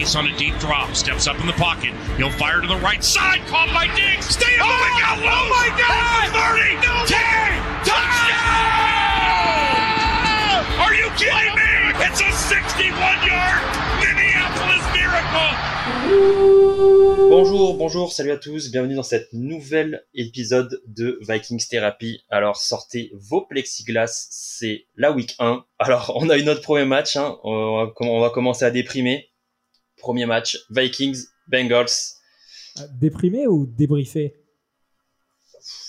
Chase on a deep drop, steps up in the pocket. He'll fire to the right side, caught by Diggs. Stay oh, my God, oh my God! 30, no 10, touchdown! Are you kidding me? It's a 61-yard Minneapolis miracle! Bonjour, bonjour, salut à tous, bienvenue dans cette nouvelle épisode de Vikings Therapy. Alors sortez vos plexiglas, c'est la week 1. Alors on a eu notre premier match, hein. on, va, on va commencer à déprimer. Premier match, Vikings, Bengals. Déprimé ou débriefé?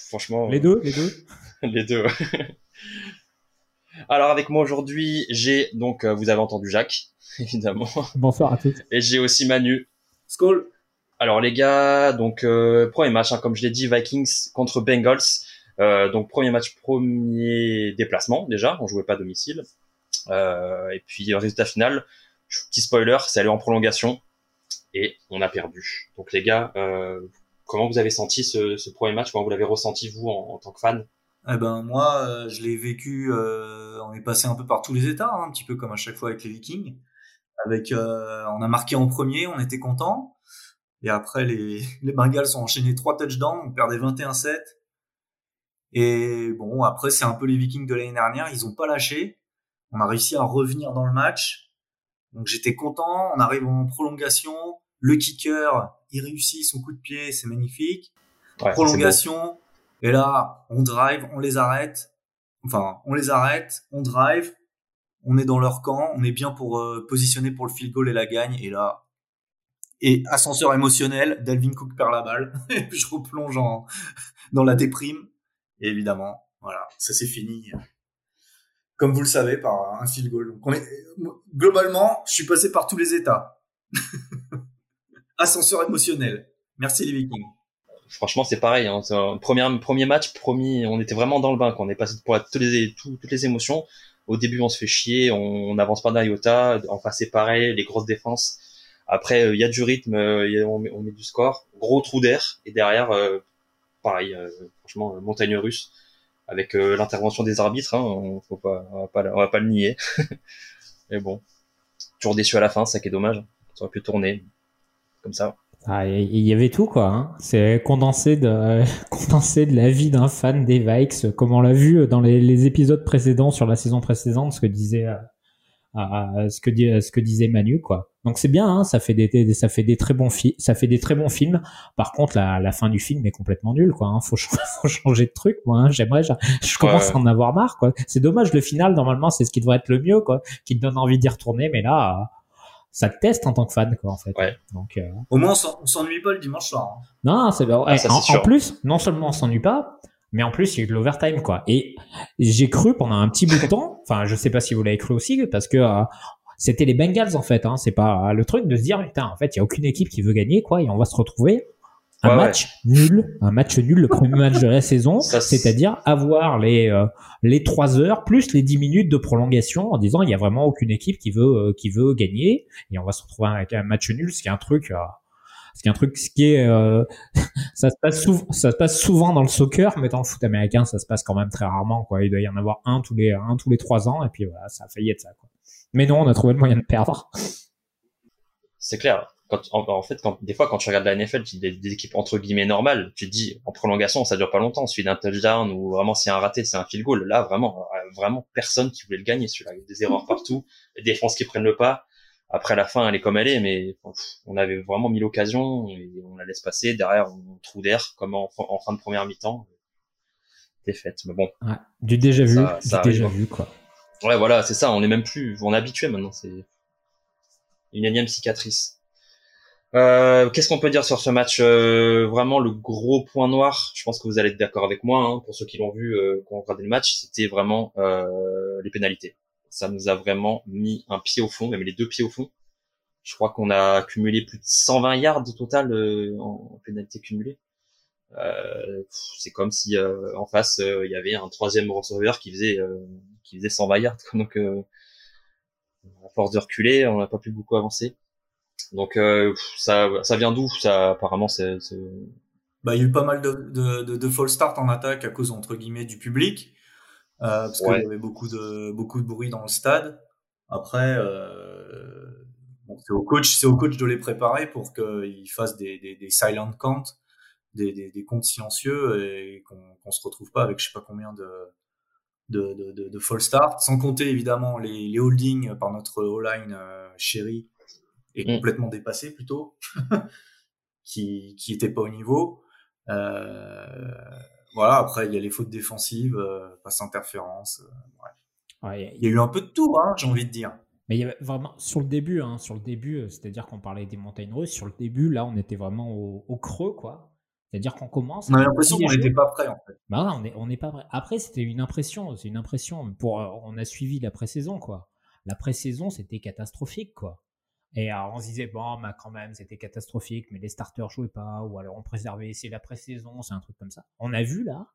Franchement. Les deux, les deux. les deux. Alors avec moi aujourd'hui, j'ai donc euh, vous avez entendu Jacques, évidemment. Bonsoir à tous. Et j'ai aussi Manu. Skull. Alors les gars, donc euh, premier match, hein, comme je l'ai dit, Vikings contre Bengals. Euh, donc premier match, premier déplacement déjà, on jouait pas à domicile. Euh, et puis résultat final, petit spoiler, c'est allé en prolongation et on a perdu. Donc les gars, euh, comment vous avez senti ce, ce, premier match? Comment vous l'avez ressenti vous en, tant que fan? Eh ben moi, euh, je l'ai vécu. Euh, on est passé un peu par tous les états, hein, un petit peu comme à chaque fois avec les Vikings. Avec, euh, on a marqué en premier, on était content. Et après, les, les Bengals ont enchaîné trois touchdowns, on perdait 21-7. Et bon, après, c'est un peu les Vikings de l'année dernière, ils ont pas lâché. On a réussi à revenir dans le match. Donc j'étais content. On arrive en prolongation. Le kicker, il réussit son coup de pied, c'est magnifique. Ouais, prolongation. Et là, on drive, on les arrête. Enfin, on les arrête, on drive. On est dans leur camp, on est bien pour euh, positionner pour le field goal et la gagne. Et là, et ascenseur émotionnel, Dalvin Cook perd la balle. et puis je replonge en, dans la déprime. Et évidemment, voilà, ça c'est fini. Comme vous le savez, par un field goal. Donc on est, globalement, je suis passé par tous les états. ascenseur émotionnel. Merci les Vikings. Franchement, c'est pareil. Hein. Premier, match, premier, on était vraiment dans le bain. Quand on est passé pour toutes les, tout, toutes les émotions. Au début, on se fait chier, on n'avance pas d'un iota. En face, c'est pareil, les grosses défenses. Après, il euh, y a du rythme, a, on, met, du score. Gros trou d'air. Et derrière, euh, pareil, euh, franchement, montagne russe. Avec l'intervention des arbitres, hein, on, faut pas, on, va pas, on va pas le nier. Mais bon, toujours déçu à la fin, ça qui est dommage. Ça aurait pu tourner comme ça. Ah, il y avait tout quoi. Hein. C'est condensé de condensé de la vie d'un fan des Vikes, comme on l'a vu dans les, épisodes précédents sur la saison précédente, ce que disait euh, ce que disait Manu quoi. Donc c'est bien, hein, ça fait des, ça fait des très bons films, ça fait des très bons films. Par contre la, la fin du film est complètement nulle quoi. Hein. Faut, faut changer de truc moi. Hein. J'aimerais, je, je commence ouais. à en avoir marre quoi. C'est dommage le final normalement c'est ce qui devrait être le mieux quoi, qui te donne envie d'y retourner, mais là ça te teste en tant que fan quoi en fait. Ouais. Donc euh... au moins on s'ennuie pas le dimanche soir. Hein. Non, c'est ah, en, en plus non seulement on s'ennuie pas, mais en plus il y a eu de l'overtime quoi. Et j'ai cru pendant un petit bout de temps, enfin je sais pas si vous l'avez cru aussi parce que euh, c'était les Bengals en fait. Hein. C'est pas le truc de se dire putain en fait il y a aucune équipe qui veut gagner quoi et on va se retrouver un ouais, match ouais. nul, un match nul le premier match de la saison, c'est-à-dire avoir les euh, les trois heures plus les 10 minutes de prolongation en disant il y a vraiment aucune équipe qui veut euh, qui veut gagner et on va se retrouver avec un match nul, ce qui est un truc euh, ce qui est un truc ce qui est euh, ça se passe souvent ça se passe souvent dans le soccer mais dans le foot américain ça se passe quand même très rarement quoi il doit y en avoir un tous les un tous les trois ans et puis voilà ça a failli être ça quoi mais non on a trouvé le moyen de perdre. C'est clair. Quand, en, en, fait quand des fois quand tu regardes la NFL tu des, des équipes entre guillemets normales tu te dis en prolongation ça dure pas longtemps. Celui d'un touchdown ou vraiment c'est un raté c'est un field goal. Là vraiment vraiment personne qui voulait le gagner. Celui-là des erreurs partout. Les défenses qui prennent le pas. Après la fin elle est comme elle est mais on avait vraiment mis l'occasion et on la laisse passer. Derrière on trou d'air comme en, en, fin de première mi-temps. Défaite. Mais bon. Ouais, du déjà vu ça, ça du déjà vu quoi ouais voilà c'est ça on est même plus on est habitué maintenant c'est une énième cicatrice euh, Qu'est-ce qu'on peut dire sur ce match euh, Vraiment le gros point noir, je pense que vous allez être d'accord avec moi, hein, pour ceux qui l'ont vu, euh, qui ont regardé le match, c'était vraiment euh, les pénalités. Ça nous a vraiment mis un pied au fond, même les deux pieds au fond. Je crois qu'on a accumulé plus de 120 yards au total en, en pénalité cumulée. Euh, c'est comme si en face il y avait un troisième receveur qui faisait qui faisait 120 yards. Donc à force de reculer, on n'a pas pu beaucoup avancer. Donc euh, ça, ça vient d'où Ça apparemment c'est. Bah, il y a eu pas mal de, de, de, de false start en attaque à cause entre guillemets du public, euh, parce ouais. qu'il y avait beaucoup de beaucoup de bruit dans le stade. Après, euh, c'est au coach, c'est au coach de les préparer pour qu'ils fassent des, des, des silent counts, des, des, des comptes silencieux et qu'on qu'on se retrouve pas avec je sais pas combien de de, de, de, false start, sans compter évidemment les, les holdings par notre all-line euh, chéri et Mm. complètement dépassé plutôt, qui qui était pas au niveau. Euh, voilà, après il y a les fautes défensives, euh, passe interférence. euh, bref. Ouais, il y a- Il y a eu un peu de tout, hein, j'ai envie de dire. Mais il y avait vraiment sur le début, hein, sur le début, euh, c'est-à-dire qu'on parlait des montagnes russes. Sur le début, là, on était vraiment au, au creux, quoi. C'est-à-dire qu'on commence. On a l'impression qu'on n'était pas prêt en fait. Bah ouais, on est, on n'est pas prêt. Après, c'était une impression, c'est une impression. Pour, euh, on a suivi la pré-saison, quoi. La pré-saison, c'était catastrophique, quoi. Et alors, on se disait, bon, bah, quand même, c'était catastrophique, mais les starters jouaient pas, ou alors on préservait, c'est la pré-saison, c'est un truc comme ça. On a vu, là,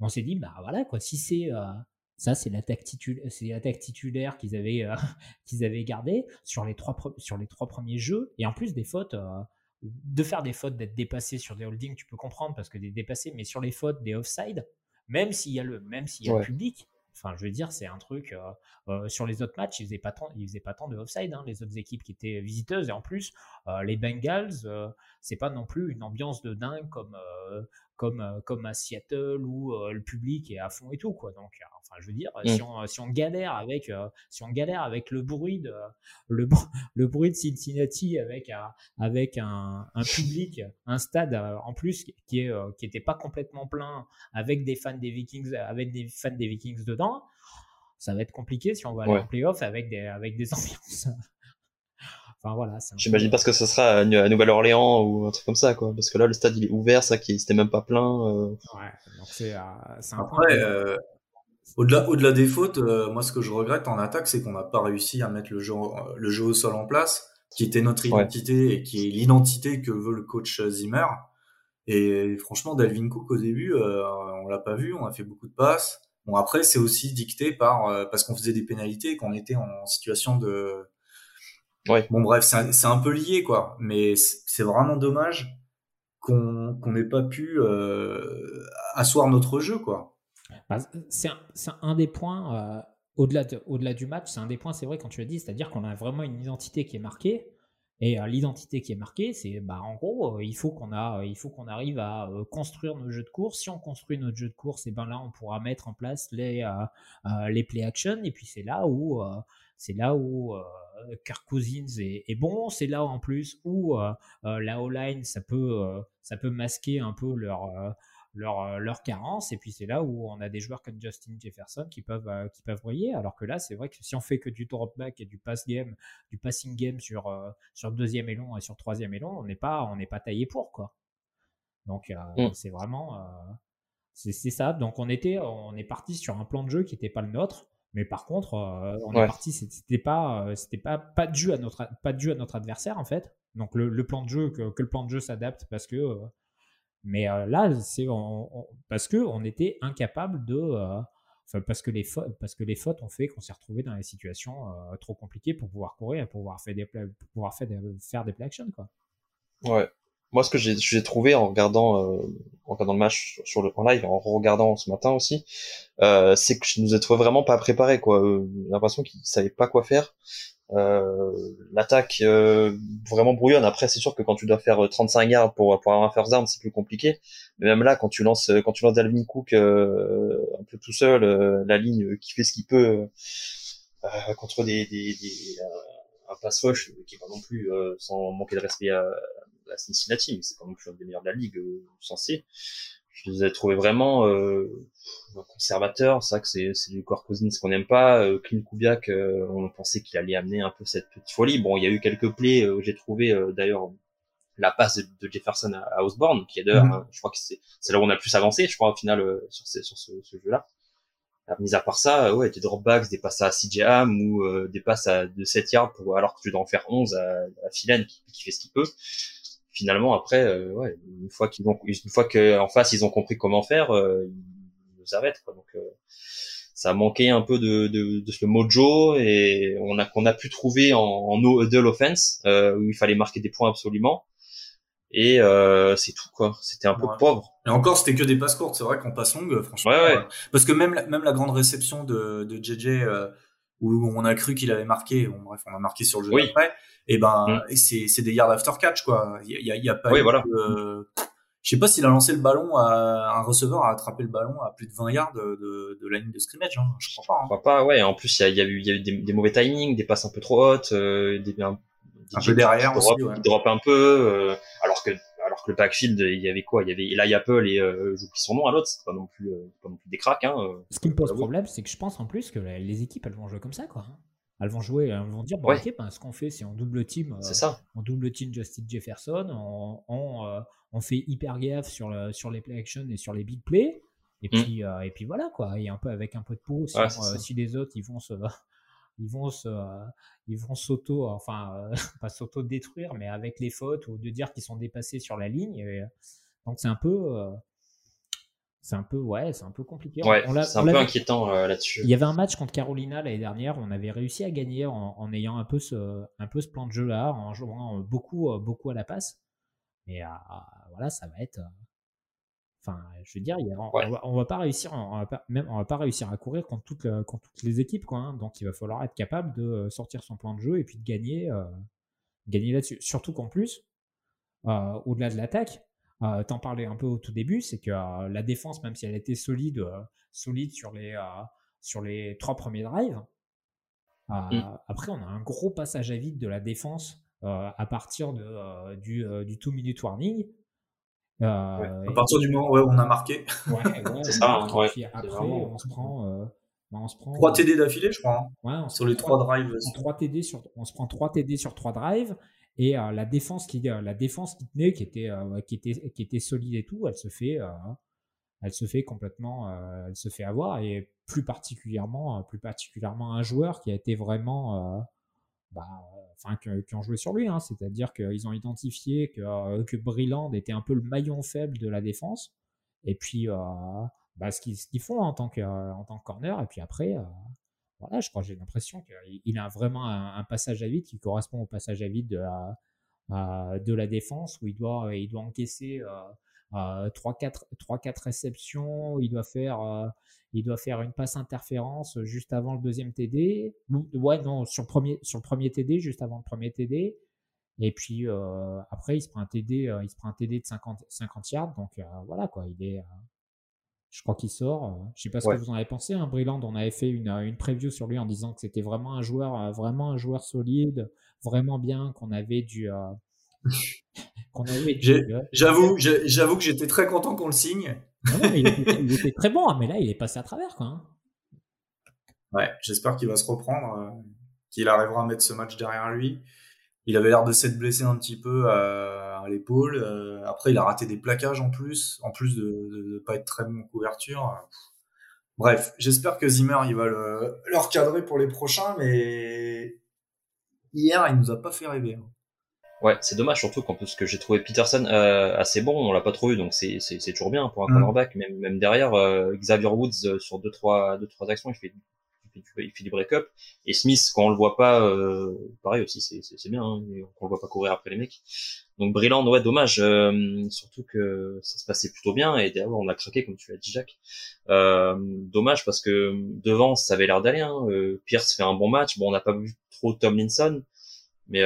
on s'est dit, bah voilà, quoi, si c'est, euh, ça, c'est l'attaque titulaire, titulaire qu'ils avaient, euh, qu'ils avaient gardé sur les trois, sur les trois premiers jeux, et en plus des fautes, euh, de faire des fautes, d'être dépassé sur des holdings, tu peux comprendre parce que des dépassés, mais sur les fautes, des offside, même s'il y a le, même s'il y a Ouais. le public, enfin, je veux dire, c'est un truc. euh, euh, sur les autres matchs, ils faisaient pas tant, ils faisaient pas tant de offside, hein, les autres équipes qui étaient visiteuses, et en plus, euh, les Bengals, c'est pas non plus une ambiance de dingue comme, comme, euh, comme à Seattle où euh, le public est à fond et tout, quoi. Donc, euh, enfin, je veux dire, Mm. si, on, si on galère avec, si on galère avec le bruit de, le, le bruit de Cincinnati avec un, avec un, un public, un stade en plus qui est qui était pas complètement plein, avec des fans des Vikings, avec des fans des Vikings dedans, ça va être compliqué si on va aller Ouais. en playoff avec des avec des ambiances. Enfin voilà. J'imagine pas ce que ce sera à Nou- à Nouvelle-Orléans ou un truc comme ça, quoi. Parce que là, le stade, il est ouvert, ça qui c'était même pas plein. euh. Ouais, donc c'est euh, c'est un Après, point. euh, au-delà, au-delà des fautes, euh, moi, ce que je regrette en attaque, c'est qu'on n'a pas réussi à mettre le jeu, le jeu au sol en place, qui était notre Ouais. identité et qui est l'identité que veut le coach Zimmer. Et franchement, Dalvin Cook au début, euh, on l'a pas vu, on a fait beaucoup de passes. Bon, après, c'est aussi dicté par euh, parce qu'on faisait des pénalités et qu'on était en situation de. Ouais. Bon, bref, c'est un, peu lié, quoi. Mais c'est vraiment dommage qu'on n'ait pas pu euh, asseoir notre jeu, quoi. Bah, c'est un, des points, euh, au-delà de- au-delà du match, c'est un des points, c'est vrai, quand tu l'as dit, c'est-à-dire qu'on a vraiment une identité qui est marquée. Et euh, l'identité qui est marquée, c'est bah, en gros, euh, il faut qu'on a, euh, il faut qu'on arrive à euh, construire nos jeux de course. Si on construit notre jeu de course, et ben là, on pourra mettre en place les, euh, euh, les play action. Et puis c'est là où, euh, c'est là où euh, Kirk Cousins est, est bon. C'est là en plus où euh, euh, la O-line, ça peut, euh, ça peut masquer un peu leur, euh, leur, euh, leur carence. Et puis c'est là où on a des joueurs comme Justin Jefferson qui peuvent, euh, qui peuvent briller. Alors que là, c'est vrai que si on fait que du drop back et du pass game, du passing game sur, euh, sur deuxième et long et sur troisième et long, on n'est pas, on n'est pas taillé pour quoi. Donc euh, Mm. c'est vraiment, euh, c'est c'est ça. Donc on était, on est parti sur un plan de jeu qui n'était pas le nôtre. Mais par contre, euh, on est parti, c'était pas, euh, c'était pas, pas jeu à notre, pas jeu à notre adversaire en fait. Donc le, le plan de jeu, que, que le plan de jeu s'adapte parce que euh, mais euh, là, c'est parce que on était incapable de, enfin, parce que les fautes, parce que les fautes ont fait qu'on s'est retrouvé dans des situations trop compliquées pour pouvoir courir, pour pouvoir faire des, play- pour pouvoir faire des, faire des play action quoi. Ouais. Moi, ce que j'ai trouvé en regardant, euh, en regardant le match sur- le en live, en regardant ce matin aussi, euh, c'est que je nous ai trouvé vraiment pas préparés, quoi. Euh, l'impression qu'ils savaient pas quoi faire. Euh, L'attaque euh, vraiment brouillonne. Après, c'est sûr que quand tu dois faire euh, 35 yards pour pour avoir un first down, c'est plus compliqué. Mais même là, quand tu lances euh, quand tu lances Dalvin Cook euh, un peu tout seul, euh, la ligne euh, qui fait ce qu'il peut euh, contre des, des, des euh, un pass rush qui est pas non plus euh, sans manquer de respect à, à Cincinnati, mais c'est pas non plus un des meilleurs de la ligue euh, censé. Je les ai trouvés vraiment euh, conservateurs. C'est vrai que c'est c'est du corps Cousins qu'on n'aime pas. Euh, Clint Kubiak, euh, on pensait qu'il allait amener un peu cette petite folie. Bon, il y a eu quelques plays. J'ai trouvé euh, d'ailleurs la passe de, Jefferson à, Osborne, qui est d'ailleurs, Mhm. je crois que c'est c'est là où on a le plus avancé, je crois au final euh, sur, ces- sur ce, ce jeu-là. Mis à part ça, ouais, des dropbacks, des passes à CJ ou euh, des passes à de 7 yards pour alors que tu dois en faire 11 à, à Philan qui, qui fait ce qu'il peut. Finalement après euh, ouais, une fois qu'ils ont une fois que en face ils ont compris comment faire, euh, ils nous arrêtent quoi. Donc euh, ça a manqué un peu de, de, de ce mojo et on a qu'on a pu trouver en, en no huddle offense euh, où il fallait marquer des points absolument et euh, c'est tout quoi. C'était un peu pauvre. Et encore, c'était que des passes courtes. C'est vrai qu'en passe longue, franchement. Ouais, ouais. euh, parce que même, la- même la grande réception de, de JJ, euh, où on a cru qu'il avait marqué. Bon, bref, on a marqué sur le jeu après. Et ben, mm. c'est c'est des yards after catch quoi. Il y a, y a, pas. Oui, voilà. je sais pas s'il a lancé le ballon à un receveur a attrapé le ballon à plus de 20 yards de, de, la ligne de scrimmage. Hein. Je crois pas. Hein. Je crois pas. Ouais. En plus, il y a, y a eu, y a eu des, des, mauvais timings, des passes un peu trop hautes, euh, des, un, un peu derrière aussi. Drop, ouais. drop un peu, euh, alors que alors que le backfield, il y avait quoi? Il y avait Eli Apple et euh, j'oublie son nom à l'autre. C'est pas non plus, euh, pas non plus des cracks. Hein, euh. Ce qui me pose problème, c'est que je pense en plus que les équipes, elles vont jouer comme ça, quoi. Elles vont jouer, elles vont dire, bon, ok, ben, ce qu'on fait, c'est en double team. c'est ça. En double team Justin Jefferson, on, on, on, fait hyper gaffe sur, le, sur les play action et sur les big plays. Et mm. puis, et puis voilà, quoi. Et un peu avec un peu de peau si les autres, ils vont se ils vont se, ils vont s'auto, enfin, euh, pas s'auto-détruire, mais avec les fautes ou de dire qu'ils sont dépassés sur la ligne. donc c'est un peu, euh, c'est un peu, ouais, c'est un peu compliqué. Ouais, c'est un peu inquiétant euh, là-dessus. Il y avait un match contre Carolina l'année dernière, on avait réussi à gagner en, ayant un peu ce, un peu ce plan de jeu là, en jouant beaucoup, beaucoup à la passe. Et voilà, ça va être, Enfin, je veux dire, on, va, pas réussir, on va pas, même, on va pas réussir à courir contre, toutes toutes les équipes, quoi. Hein. donc, il va falloir être capable de euh, sortir son plan de jeu et puis de gagner, euh, gagner là-dessus. Surtout qu'en plus, euh, au-delà de l'attaque, t'en parlais un peu au tout début, c'est que la défense, même si elle était solide, solide sur les sur les trois premiers drives, mmh. après on a un gros passage à vide de la défense à partir de, du, du two minute warning euh, à partir du moment où on a marqué. Ouais, ouais, c'est ça. Hein, puis après, on se prend. Euh, bah, on se prend 3 TD d'affilée, je crois. Hein, sur les 3 drives. 3 TD sur, on se prend 3 TD sur 3 drives. Et euh, la défense qui, la défense qui tenait, qui était, qui était, qui était solide et tout, elle se fait, elle se fait complètement, elle se fait avoir. Et plus particulièrement, plus particulièrement un joueur qui a été vraiment, bah, enfin, qui, ont joué sur lui. Hein. C'est-à-dire qu'ils ont identifié que, euh, que Brilland était un peu le maillon faible de la défense. Et puis, euh, bah, ce qu'ils font en tant, que, en tant que corner. Et puis après, euh, voilà, je crois j'ai l'impression qu'il a vraiment un, passage à vide qui correspond au passage à vide de la, de la défense où il doit, il doit encaisser 3-4 réceptions, il doit faire il doit faire une passe interférence juste avant le deuxième TD. Ouais, non, sur le premier, sur le premier TD, juste avant le premier TD. Et puis euh, après, il se prend un TD, euh, il se prend un TD de 50, 50 yards. Donc euh, voilà quoi, il est. je crois qu'il sort. je sais pas ce que vous en avez pensé. Hein, Brilland, on avait fait une, une preview sur lui en disant que c'était vraiment un joueur, vraiment un joueur solide, vraiment bien, qu'on avait du. J'avoue, j'avoue que j'étais très content qu'on le signe il, était, très bon, mais là, il est passé à travers. Quoi, hein. Ouais, j'espère qu'il va se reprendre, euh, qu'il arrivera à mettre ce match derrière lui. Il avait l'air de s'être blessé un petit peu à, l'épaule. Euh, après, il a raté des plaquages en plus, en plus de ne pas être très bon en couverture. Bref, j'espère que Zimmer il va le, le recadrer pour les prochains, mais hier, il nous a pas fait rêver. Hein. Ouais, c'est dommage surtout qu'en plus que j'ai trouvé Peterson euh, assez bon, on l'a pas trop eu donc c'est c'est toujours bien pour un mm. cornerback. Même même derrière euh, Xavier Woods euh, sur deux trois deux trois actions il fait il fait, il fait du break-up. Et Smith quand on le voit pas euh, pareil aussi c'est c'est bien hein, on le voit pas courir après les mecs. Donc Brilland ouais dommage surtout que ça se passait plutôt bien et derrière on a craqué comme tu l'as dit Jacques. Dommage parce que devant ça avait l'air d'aller hein. Pierce fait un bon match. Bon on n'a pas vu trop Tomlinson mais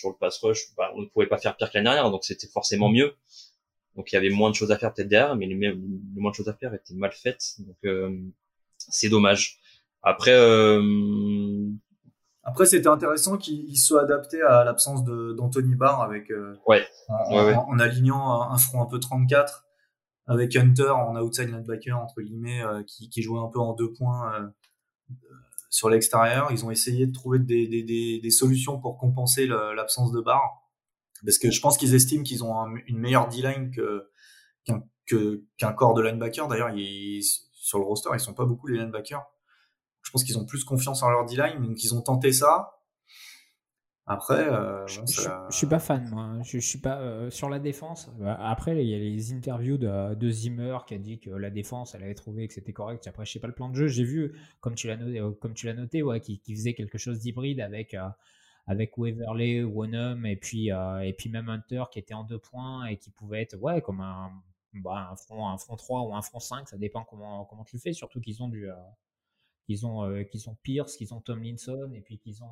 sur le pass rush, bah, on ne pouvait pas faire pire que l'année dernière, donc c'était forcément mieux. Donc il y avait moins de choses à faire peut-être derrière, mais les, moins de choses à faire étaient mal faites, donc euh, c'est dommage. Après, euh... après c'était intéressant qu'il soit adapté à l'absence d'Anthony Barr avec euh, ouais. En, alignant un front un peu 34 avec Hunter en outside linebacker entre guillemets qui, qui jouait un peu en deux points sur l'extérieur. Ils ont essayé de trouver des, des, des, des solutions pour compenser l'absence de barre. Parce que je pense qu'ils estiment qu'ils ont une meilleure D-line qu'un qu'un corps de linebacker. D'ailleurs, sur le roster, ils sont pas beaucoup les linebackers. Je pense qu'ils ont plus confiance en leur D-line, donc ils ont tenté ça. Après, euh, je, suis pas fan, moi. Je, suis pas euh, sur la défense. Bah, après, il y a les interviews de, de, Zimmer qui a dit que la défense, elle avait trouvé que c'était correct. Après, je sais pas le plan de jeu. J'ai vu, comme tu l'as noté, euh, comme tu l'as noté, ouais, qui, qui, faisait quelque chose d'hybride avec avec Waverley, Wonham et puis et puis même Hunter qui était en deux points et qui pouvait être ouais comme un bah, un front un front 3 ou un front 5, ça dépend comment comment tu le fais. Surtout qu'ils ont du qu'ils ont, euh, qu'ils ont Pierce, qu'ils ont Tomlinson et puis qu'ils ont,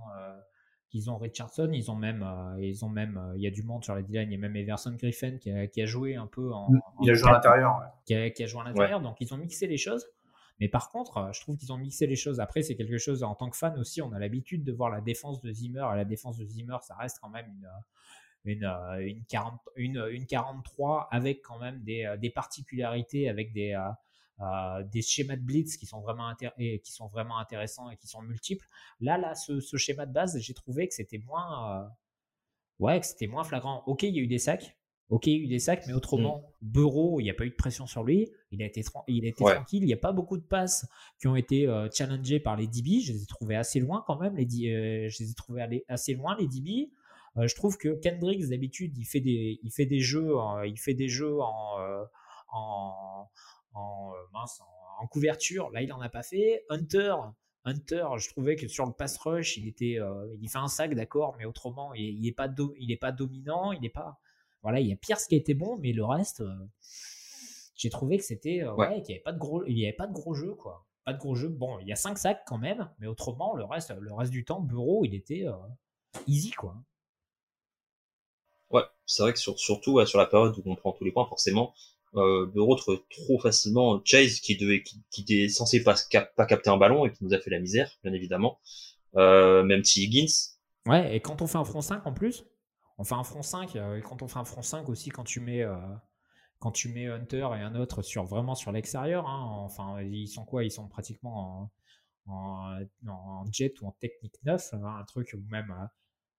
qu'ils ont Richardson. Ils ont même, ils ont même, il y a du monde sur la D-line. Il y a même Everson Griffin qui a, qui a joué un peu en. Mm. Il a joué à l'intérieur. Qui, a, qui a joué à l'intérieur. Donc ils ont mixé les choses. Mais par contre, je trouve qu'ils ont mixé les choses. Après, c'est quelque chose, en tant que fan aussi, on a l'habitude de voir la défense de Zimmer. Et la défense de Zimmer, ça reste quand même une, une, euh, une, 40, une, une 43 avec quand même des, euh, des particularités, avec des, euh, des schémas de blitz qui sont, vraiment qui sont vraiment intéressants et qui sont multiples. Là, là ce, ce schéma de base, j'ai trouvé que c'était moins, ouais, que c'était moins flagrant. Ok, il y a eu des sacs. Ok, il y a eu des sacs, mais autrement, mmh. Bureau, il n'y a pas eu de pression sur lui. Il a été, il a été tranquille. Il n'y a pas beaucoup de passes qui ont été challengées par les DB. Je les ai trouvés assez loin quand même. Les, je les ai trouvés assez loin, les DB. Euh, je trouve que Kendricks d'habitude il fait des il fait des jeux il fait des jeux en euh, en, en, mince, en, couverture. Là il en a pas fait. Hunter Hunter, je trouvais que sur le pass rush, il était, euh, il fait un sac, d'accord, mais autrement, il, n'est pas, il est pas dominant, il est pas, voilà, il y a Pierce qui a été bon, mais le reste, j'ai trouvé que c'était, ouais, qu'il y avait pas de gros, il y avait pas de gros jeu, quoi, pas de gros jeu. Bon, il y a cinq sacs quand même, mais autrement, le reste, le reste du temps, Bureau, il était easy, quoi. Ouais, c'est vrai que sur, surtout sur la période où on prend tous les points, forcément, euh, Bureau trop facilement Chase qui devait qui, censé pas, pas capter un ballon et qui nous a fait la misère, bien évidemment. Euh, même T. Higgins. Ouais, et quand on fait un front 5 en plus, on fait un front 5, euh, et quand on fait un front 5 aussi, quand tu mets, euh, quand tu mets Hunter et un autre sur vraiment sur l'extérieur, hein, enfin, ils sont quoi? Ils sont pratiquement en, en, jet ou en technique 9, hein, un truc ou même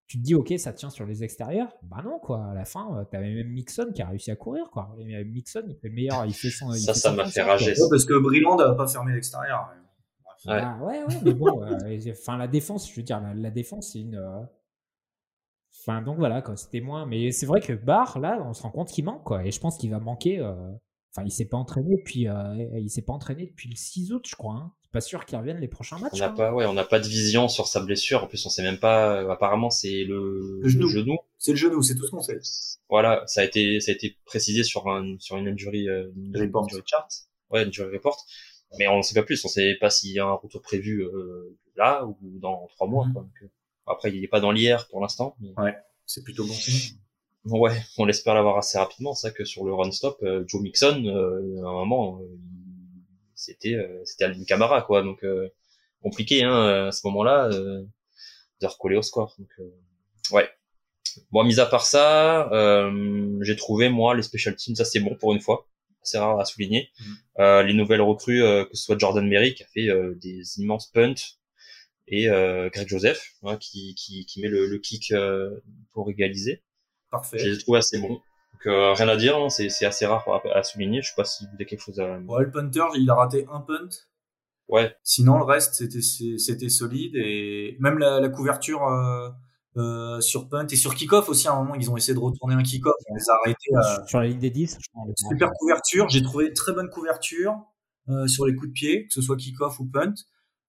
tu te dis, ok, ça tient sur les extérieurs. Bah non, quoi. À la fin, euh, t'avais même Mixon qui a réussi à courir, quoi. Et Mixon, il fait le meilleur, il fait son. ça, ça m'a fait rager. parce que Brilland n'a pas fermé l'extérieur. Ouais. Ah, ouais, ouais, mais bon, euh, enfin, la défense, je veux dire, la, défense, c'est une. Euh, enfin, donc voilà, quoi. C'était moins. Mais c'est vrai que Barr, là, on se rend compte qu'il manque, quoi. Et je pense qu'il va manquer. Enfin, il s'est pas entraîné depuis, il s'est pas entraîné depuis le 6 août, je crois. Hein pas sûr qu'il revienne les prochains matchs. On n'a hein. pas, ouais, on n'a pas de vision sur sa blessure. En plus, on sait même pas. Euh, apparemment, c'est le, genou. C'est le genou, c'est tout ce qu'on sait. Voilà, ça a été, ça a été précisé sur un, sur une injury, euh, report. chart. Ouais, une injury report. Mais on ne sait pas plus. On ne sait pas s'il y a un retour prévu euh, là ou dans trois mois. Mhm. Quoi. Euh, après, il n'est pas dans l'IR pour l'instant. Ouais, c'est plutôt bon signe. Ouais, on l'espère l'avoir assez rapidement. C'est ça que sur le run stop, Joe Mixon, à un moment, c'était euh, c'était Alvin Kamara quoi. Donc euh, compliqué hein à ce moment-là euh, de recoller au score. Donc ouais. Bon mis à part ça j'ai trouvé moi les special teams ça c'est bon pour une fois. C'est rare à souligner. Mm. les nouvelles recrues que ce soit Jordan Merrick qui a fait des immenses punts et Greg Joseph hein, qui, qui, qui met le, le kick pour égaliser. Parfait. J'ai trouvé assez bon donc euh, rien à dire, hein, c'est assez rare à, souligner. Je sais pas si vous avez quelque chose à. Ouais, le punter, il a raté un punt. Ouais. Sinon, le reste, c'était c'était solide et même la, la couverture euh, euh, sur punt et sur kick-off aussi. À un moment, ils ont essayé de retourner un kick-off. On les a arrêtés. Euh, sur la ligne des 10, je pense. Super couverture. J'ai trouvé très bonne couverture euh, sur les coups de pied, que ce soit kick-off ou punt.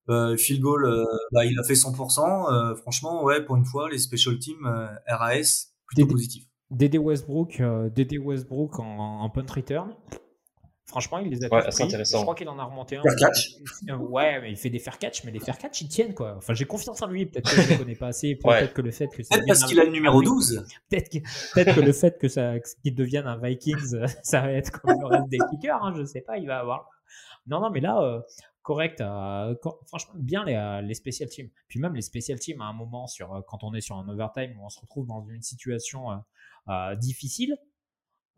Euh, field goal, bah, il a fait 100%. franchement, ouais, pour une fois, les special teams RAS plutôt positifs. Dédé Westbrook, euh, Westbrook en, punt return. Franchement, il les a ouais, pris. Intéressant. Je crois qu'il en a remonté un. Fair catch. Euh, ouais, mais il fait des fair catch, mais les fair catch, ils tiennent quoi. Enfin, j'ai confiance en lui. Peut-être que je ne le connais pas assez. Peut-être que le fait que peut-être parce qu'il a le numéro 12. Peut-être que, le fait que ça qu'il devienne un Vikings, euh, ça va être comme le reste des kickers. Hein, je sais pas, il va avoir. Non, non, mais là, correct. franchement, bien les, les special teams. Puis même les special teams à un moment sur quand on est sur un overtime où on se retrouve dans une situation euh, difficile.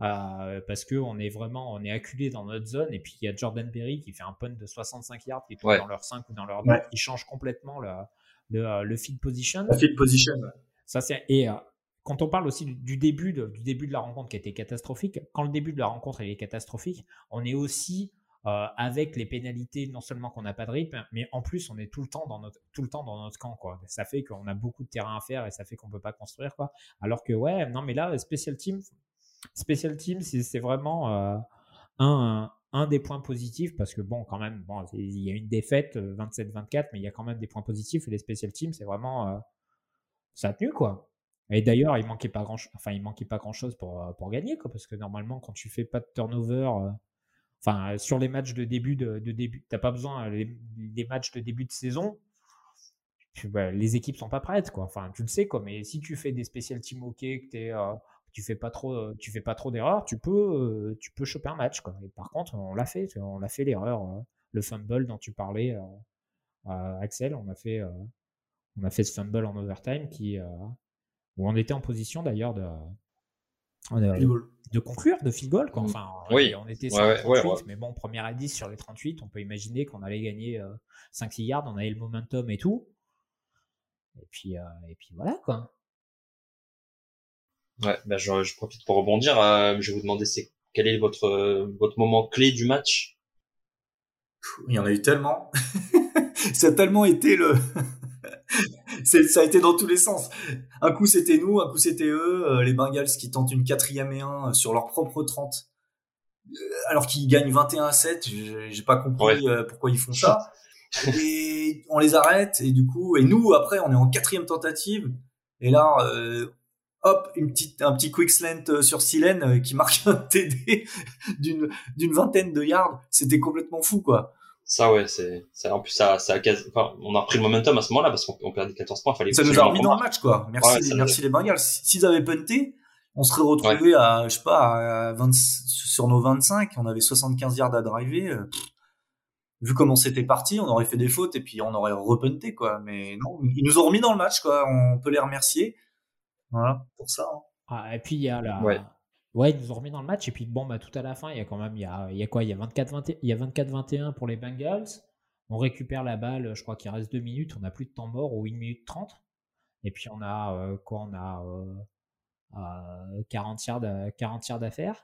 Euh, parce que on est vraiment on est acculé dans notre zone et puis il y a Jordan Berry qui fait un punt de 65 yards qui est dans leur 5 ou dans leur 2 qui change complètement le, le, euh, le field position. La field position. Ça c'est et quand on parle aussi du début de, du début de la rencontre qui a été catastrophique, quand le début de la rencontre est catastrophique, on est aussi euh, avec les pénalités, non seulement qu'on n'a pas de rythme, mais en plus on est tout le temps dans notre tout le temps dans notre camp quoi. Ça fait qu'on a beaucoup de terrain à faire et ça fait qu'on peut pas construire quoi. Alors que ouais, non mais là special team, special team c'est vraiment euh, un, un des points positifs parce que bon quand même bon il y a une défaite 27-24 euh, mais il y a quand même des points positifs et les special teams c'est vraiment ça a tenu quoi. Et d'ailleurs, il manquait pas grand, enfin, manquait pas grand chose pour, pour gagner, quoi, parce que normalement, quand tu fais pas de turnover, Enfin, sur les matchs de début de, de début, t'as pas besoin les, matchs de début de saison. Bah, les équipes sont pas prêtes, quoi. Enfin, tu le sais, quoi. Mais si tu fais des special team ok, que t'es, euh, tu fais pas trop, tu fais pas trop d'erreurs, tu peux, euh, tu peux choper un match, quoi. Et par contre, on l'a fait, on l'a fait l'erreur, euh, le fumble dont tu parlais, Axel. On a fait, on a fait ce fumble en overtime qui, où on était en position d'ailleurs de de conclure, de field goal. Quoi. Mm. Enfin, oui. on était sur 38, mais bon, première à 10 sur les 38, on peut imaginer qu'on allait gagner 5-6 euh, yards, on avait le momentum et tout. Et puis, euh, et puis voilà, quoi. Ouais, bah je, profite pour rebondir. Euh, je vais vous demander c'est quel est votre votre moment clé du match? Il y en a eu tellement. ça a tellement été le ça a été dans tous les sens. Un coup c'était nous, un coup c'était eux, euh, les Bengals qui tentent une quatrième et un euh, sur leur propre 30, euh, alors qu'ils gagnent 21 à 7. J'ai pas compris pourquoi ils font ça. Et on les arrête et du coup, et nous après on est en quatrième tentative et là. hop, une petite, un petit quick slant sur Silène qui marque un TD d'une, d'une vingtaine de yards. C'était complètement fou, quoi. Ça, ouais, c'est, en plus, ça, ça a enfin, on a repris le momentum à ce moment-là parce qu'on perdait 14 points. Fallait ça nous a remis dans le match, quoi. Merci, merci les Bengals. S'ils avaient punté, on serait retrouvé à, je sais pas, à 20, sur nos 25, on avait 75 yards à driver. Euh, vu comment c'était parti, on aurait fait des fautes et puis on aurait repunté, quoi. Mais non, ils nous ont remis dans le match, quoi. On peut les remercier. Voilà, pour ça. Hein. Ah, et puis il y a la, Ouais, ils nous ont remis dans le match. Et puis, bon, bah, tout à la fin, il y a quand même, il y a, il y a quoi Il y a 24-21 pour les Bengals. On récupère la balle, je crois qu'il reste 2 minutes. On n'a plus de temps mort, ou 1 minute 30. Et puis, on a euh, quoi On a euh, 40 yards d'affaires.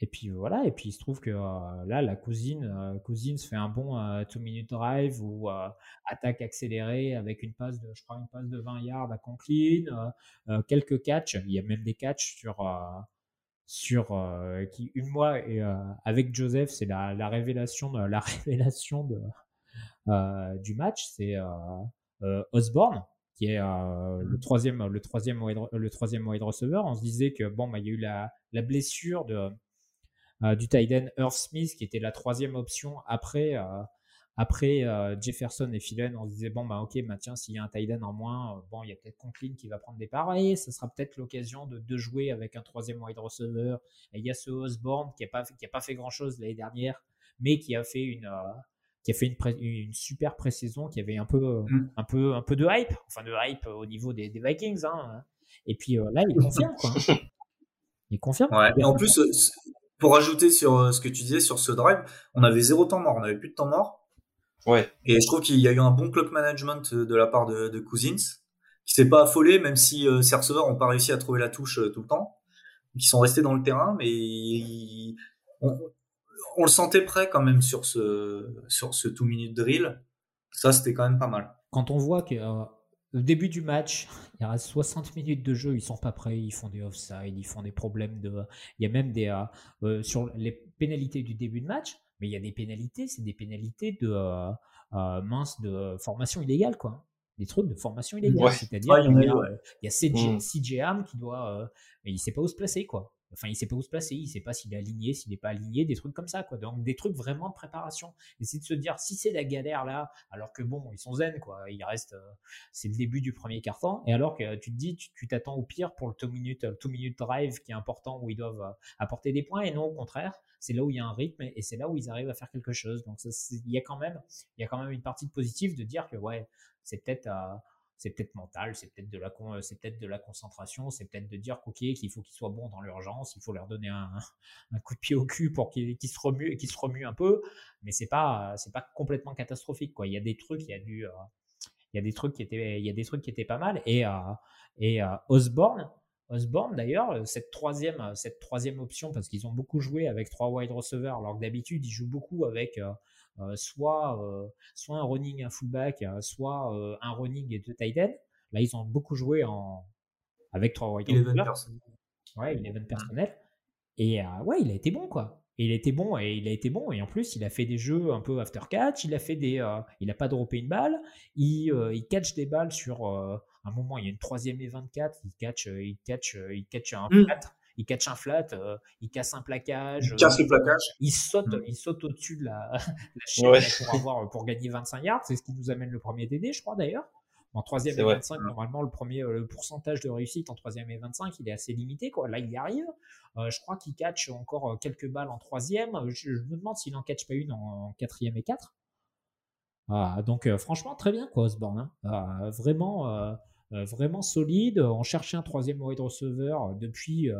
Et puis voilà, et puis il se trouve que euh, là, la cousine, euh, cousine se fait un bon 2 minute drive ou attaque accélérée avec une passe de, je crois, une passe de 20 yards à Conklin, quelques catchs. Il y a même des catchs sur sur euh, qui une mois et euh, avec Joseph c'est la, la, révélation de, la révélation de euh, du match c'est Osborne qui est le troisième le troisième wide, le troisième wide receiver. On se disait que bon bah il y a eu la, la blessure de du tight end Earth Smith qui était la troisième option après après euh, Jefferson et Philen, on se disait bon bah ok, bah tiens s'il y a un Tyden en moins, euh, bon il y a peut-être Conklin qui va prendre des parts et ce sera peut-être l'occasion de, de, jouer avec un troisième wide receiver. Et il y a ce Osborne qui a pas qui a pas fait grand chose l'année dernière, mais qui a fait une euh, qui a fait une, une super pré-saison, qui avait un peu mm. un peu un peu de hype, enfin de hype au niveau des, des Vikings. Hein. Et puis là il confirme quoi. Il confirme. Ouais. Et en plus pour ajouter sur ce que tu disais sur ce drive, on avait zéro temps mort, on avait plus de temps mort. Ouais. Et je trouve qu'il y a eu un bon clock management de la part de, de Cousins, qui s'est pas affolé, même si euh, ses receveurs n'ont pas réussi à trouver la touche euh, tout le temps, qui sont restés dans le terrain, mais on, on, le sentait prêt quand même sur ce sur ce two minute drill. Ça, c'était quand même pas mal. Quand on voit que euh, au début du match, il reste 60 minutes de jeu, ils sont pas prêts, ils font des offside, ils font des problèmes de, il y a même des sur les pénalités du début de match mais il y a des pénalités, c'est des pénalités de euh, euh, mince de formation illégale, quoi. Des trucs de formation illégale. C'est-à-dire qu'il y, a, il y a CJ, mmh. qui doit, euh, mais il sait pas où se placer, quoi. Enfin, il sait pas où se placer, il sait pas s'il est aligné, s'il n'est pas aligné, des trucs comme ça, quoi. Donc, des trucs vraiment de préparation. Et c'est de se dire, si c'est la galère là, alors que bon, ils sont zen, quoi. Il reste, c'est le début du premier quart-temps. Et alors que tu te dis, tu t'attends au pire pour le two minute, two minute drive qui est important où ils doivent apporter des points. Et non, au contraire, c'est là où il y a un rythme et c'est là où ils arrivent à faire quelque chose. Donc, il y a quand même, il y a quand même une partie de positive de dire que ouais, c'est peut-être, euh, c'est peut-être mental, c'est peut-être de la c'est peut-être de la concentration, c'est peut-être de dire ok qu'il faut qu'ils soient bons dans l'urgence, il faut leur donner un, un, coup de pied au cul pour qu'ils se remuent, qu'ils se remuent un peu, mais c'est pas c'est pas complètement catastrophique quoi. Il y a des trucs, il y a du euh, il y a des trucs qui étaient il y a des trucs qui étaient pas mal et euh, et euh, Osborne Osborne d'ailleurs cette troisième cette troisième option parce qu'ils ont beaucoup joué avec trois wide receivers alors que d'habitude ils jouent beaucoup avec euh, soit, euh, soit un running, un fullback, euh, soit un running et deux tight ends. Là, ils ont beaucoup joué en, avec trois wide receivers. Ouais, il est personnel. Et ouais, il a été bon, quoi. Et il a été bon, et il a été bon, et en plus, il a fait des jeux un peu after catch, il a fait des, il a pas droppé une balle, il, il catch des balles sur un moment, il y a une troisième et 24, il catch, il catch, il catch un 4, il catch un flat, euh, il casse un plaquage, il casse le plaquage, il saute, Mm. il saute au-dessus de la, la chaîne Ouais. pour avoir pour gagner 25 yards. C'est ce qui nous amène le premier TD, je crois d'ailleurs. En troisième et vrai. 25, normalement le premier euh, le pourcentage de réussite en troisième et 25, il est assez limité quoi. Là, il y arrive. Euh, je crois qu'il catch encore euh, quelques balles en troisième. Je, je me demande s'il en catch pas une en, en quatrième et quatre. Ah, donc euh, franchement très bien quoi Osborne. hein. Ah, vraiment euh, euh, vraiment solide. On cherchait un troisième wide receiver euh, depuis euh,